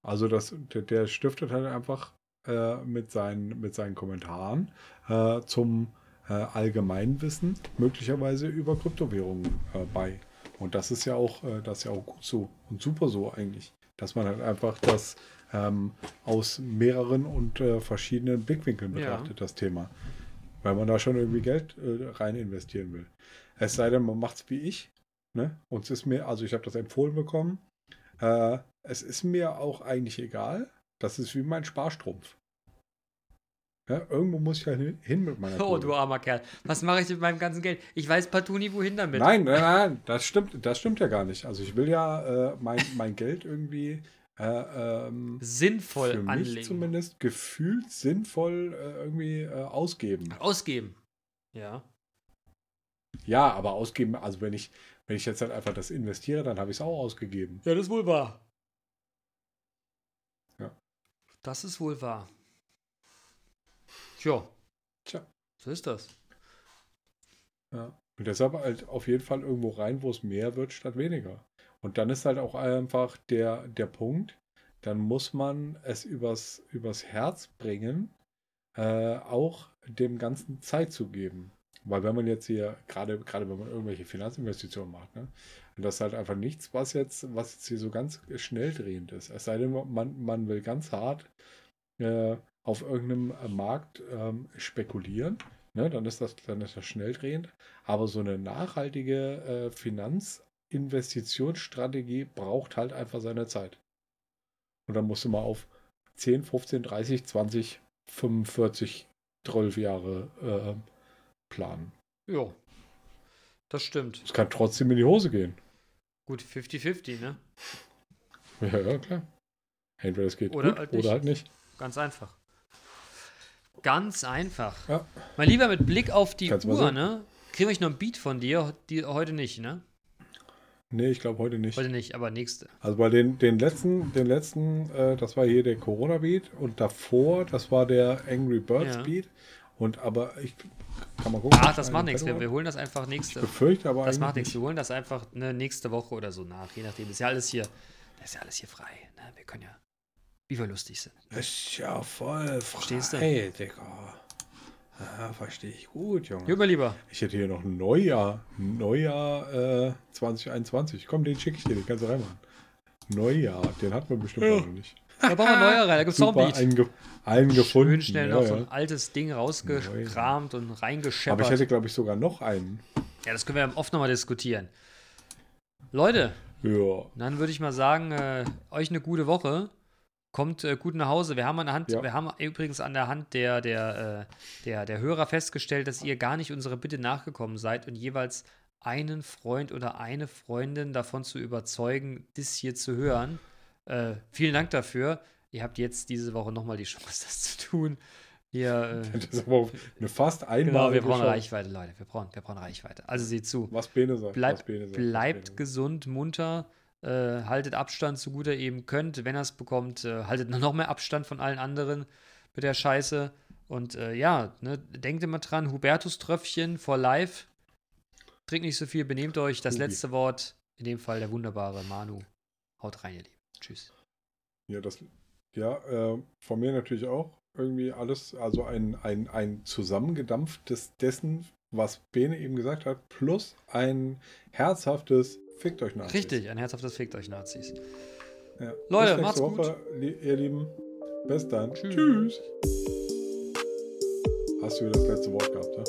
[SPEAKER 2] Also das, der, der stiftet halt einfach äh, mit, seinen, mit seinen Kommentaren äh, zum äh, Allgemeinwissen möglicherweise über Kryptowährungen äh, bei. Und das ist ja auch, äh, das ist ja auch gut so und super so eigentlich, dass man halt einfach das ähm, aus mehreren und äh, verschiedenen Blickwinkeln
[SPEAKER 3] Ja.
[SPEAKER 2] betrachtet, das Thema. Weil man da schon irgendwie Geld äh, rein investieren will. Es sei denn, man macht es wie ich. Ne? Und es ist mir, also ich habe das empfohlen bekommen. Äh, es ist mir auch eigentlich egal. Das ist wie mein Sparstrumpf. Ja, irgendwo muss ich ja hin, hin mit meiner
[SPEAKER 3] Oh,
[SPEAKER 2] Kohle.
[SPEAKER 3] du armer Kerl. Was mache ich mit meinem ganzen Geld? Ich weiß partout nie, wohin damit.
[SPEAKER 2] Nein, nein, nein, das stimmt, das stimmt ja gar nicht. Also ich will ja äh, mein, mein Geld irgendwie äh, ähm,
[SPEAKER 3] Sinnvoll
[SPEAKER 2] für mich
[SPEAKER 3] anlegen.
[SPEAKER 2] zumindest gefühlt sinnvoll äh, irgendwie äh, ausgeben.
[SPEAKER 3] Ausgeben. Ja.
[SPEAKER 2] Ja, aber ausgeben, also wenn ich, wenn ich jetzt halt einfach das investiere, dann habe ich es auch ausgegeben.
[SPEAKER 3] Ja, das ist wohl wahr.
[SPEAKER 2] Ja.
[SPEAKER 3] Das ist wohl wahr. Tja.
[SPEAKER 2] Tja.
[SPEAKER 3] So ist das.
[SPEAKER 2] Ja. Und deshalb halt auf jeden Fall irgendwo rein, wo es mehr wird statt weniger. Und dann ist halt auch einfach der, der Punkt, dann muss man es übers, übers Herz bringen, äh, auch dem Ganzen Zeit zu geben. Weil wenn man jetzt hier, gerade, gerade wenn man irgendwelche Finanzinvestitionen macht, ne, das ist halt einfach nichts, was jetzt, was jetzt hier so ganz schnell drehend ist. Es sei denn, man, man will ganz hart äh, auf irgendeinem Markt ähm, spekulieren, ne, dann ist das, dann ist das schnell drehend. Aber so eine nachhaltige äh, Finanzinvestitionsstrategie braucht halt einfach seine Zeit. Und dann musst du mal auf 10, 15, 30, 20, 45, 12 Jahre äh, planen.
[SPEAKER 3] Ja. Das stimmt.
[SPEAKER 2] Es kann trotzdem in die Hose gehen.
[SPEAKER 3] Gut, 50-50, ne?
[SPEAKER 2] Ja, ja, klar. Entweder es geht
[SPEAKER 3] Oder
[SPEAKER 2] gut
[SPEAKER 3] halt nicht.
[SPEAKER 2] oder halt nicht.
[SPEAKER 3] Ganz einfach. Ganz einfach.
[SPEAKER 2] Ja.
[SPEAKER 3] Mein Lieber, mit Blick auf die
[SPEAKER 2] Kannst mal
[SPEAKER 3] Uhr, ne? Kriegen wir noch ein Beat von dir? Die, heute nicht, ne?
[SPEAKER 2] Nee, ich glaube heute nicht.
[SPEAKER 3] Heute nicht, aber nächste.
[SPEAKER 2] Also bei den, den letzten, den letzten, äh, das war hier der Corona-Beat und davor, das war der Angry Birds
[SPEAKER 3] Ja.
[SPEAKER 2] Beat. Und aber ich kann mal gucken.
[SPEAKER 3] Ach, das
[SPEAKER 2] ich
[SPEAKER 3] macht nichts. Wir, wir holen das einfach
[SPEAKER 2] Ich
[SPEAKER 3] nächste.
[SPEAKER 2] befürchte aber
[SPEAKER 3] Das macht nichts.
[SPEAKER 2] nicht.
[SPEAKER 3] Wir holen das einfach ne, nächste Woche oder so nach, je nachdem. Ist ja alles hier, das ist ja alles hier frei. Ne? Wir können ja, wie wir lustig sind.
[SPEAKER 2] Ist ja voll
[SPEAKER 3] Verstehst du?
[SPEAKER 2] frei, Digga. Ja, verstehe ich gut, Junge.
[SPEAKER 3] Mein Lieber.
[SPEAKER 2] Ich hätte hier noch ein Neujahr. Neujahr äh, 2021. Komm, den schicke ich dir, den kannst du reinmachen. Neujahr, den hat man bestimmt
[SPEAKER 3] Ja.
[SPEAKER 2] auch noch nicht.
[SPEAKER 3] Da brauchen wir neuer rein. Da gibt es noch ein Beat.
[SPEAKER 2] einge eingefunden.
[SPEAKER 3] Schön schnell
[SPEAKER 2] ja,
[SPEAKER 3] noch
[SPEAKER 2] ja.
[SPEAKER 3] so ein altes Ding rausgekramt und
[SPEAKER 2] Aber ich hätte, glaube ich, sogar noch einen.
[SPEAKER 3] Ja, das können wir oft nochmal diskutieren. Leute,
[SPEAKER 2] Ja.
[SPEAKER 3] dann würde ich mal sagen, äh, euch eine gute Woche. Kommt äh, gut nach Hause. Wir haben an der Hand,
[SPEAKER 2] Ja.
[SPEAKER 3] wir haben übrigens an der Hand der, der, äh, der, der Hörer festgestellt, dass ihr gar nicht unserer Bitte nachgekommen seid und jeweils einen Freund oder eine Freundin davon zu überzeugen, das hier zu hören. Äh, vielen Dank dafür. Ihr habt jetzt diese Woche nochmal die Chance, das zu tun. Hier, äh,
[SPEAKER 2] Das ist aber eine fast
[SPEAKER 3] genau,
[SPEAKER 2] einmalige
[SPEAKER 3] wir brauchen
[SPEAKER 2] Chance.
[SPEAKER 3] Reichweite, Leute. Wir brauchen, wir brauchen Reichweite. Also seht zu.
[SPEAKER 2] Was Bene sagt. was
[SPEAKER 3] Bleibt,
[SPEAKER 2] Bene sagt, was
[SPEAKER 3] bleibt
[SPEAKER 2] Bene
[SPEAKER 3] gesund, munter, äh, haltet Abstand so gut ihr eben könnt. Wenn ihr es bekommt, äh, haltet noch mehr Abstand von allen anderen mit der Scheiße. Und äh, ja, ne, denkt immer dran, Hubertus Tröpfchen for life. Trinkt nicht so viel, benehmt euch. Das
[SPEAKER 2] Hubi.
[SPEAKER 3] letzte Wort, in dem Fall der wunderbare Manu. Haut rein, ihr Lieben. Tschüss.
[SPEAKER 2] Ja, das, ja äh, von mir natürlich auch irgendwie alles, also ein, ein, ein zusammengedampftes dessen, was Bene eben gesagt hat, plus ein herzhaftes Fickt euch nach.
[SPEAKER 3] Richtig, ein herzhaftes Fickt euch Nazis.
[SPEAKER 2] Ja.
[SPEAKER 3] Leute,
[SPEAKER 2] Bis
[SPEAKER 3] macht's gut.
[SPEAKER 2] Woche, li- ihr Lieben. Bis dann.
[SPEAKER 3] Tschüss.
[SPEAKER 2] Tschüss. Hast du wieder das letzte Wort gehabt, ja?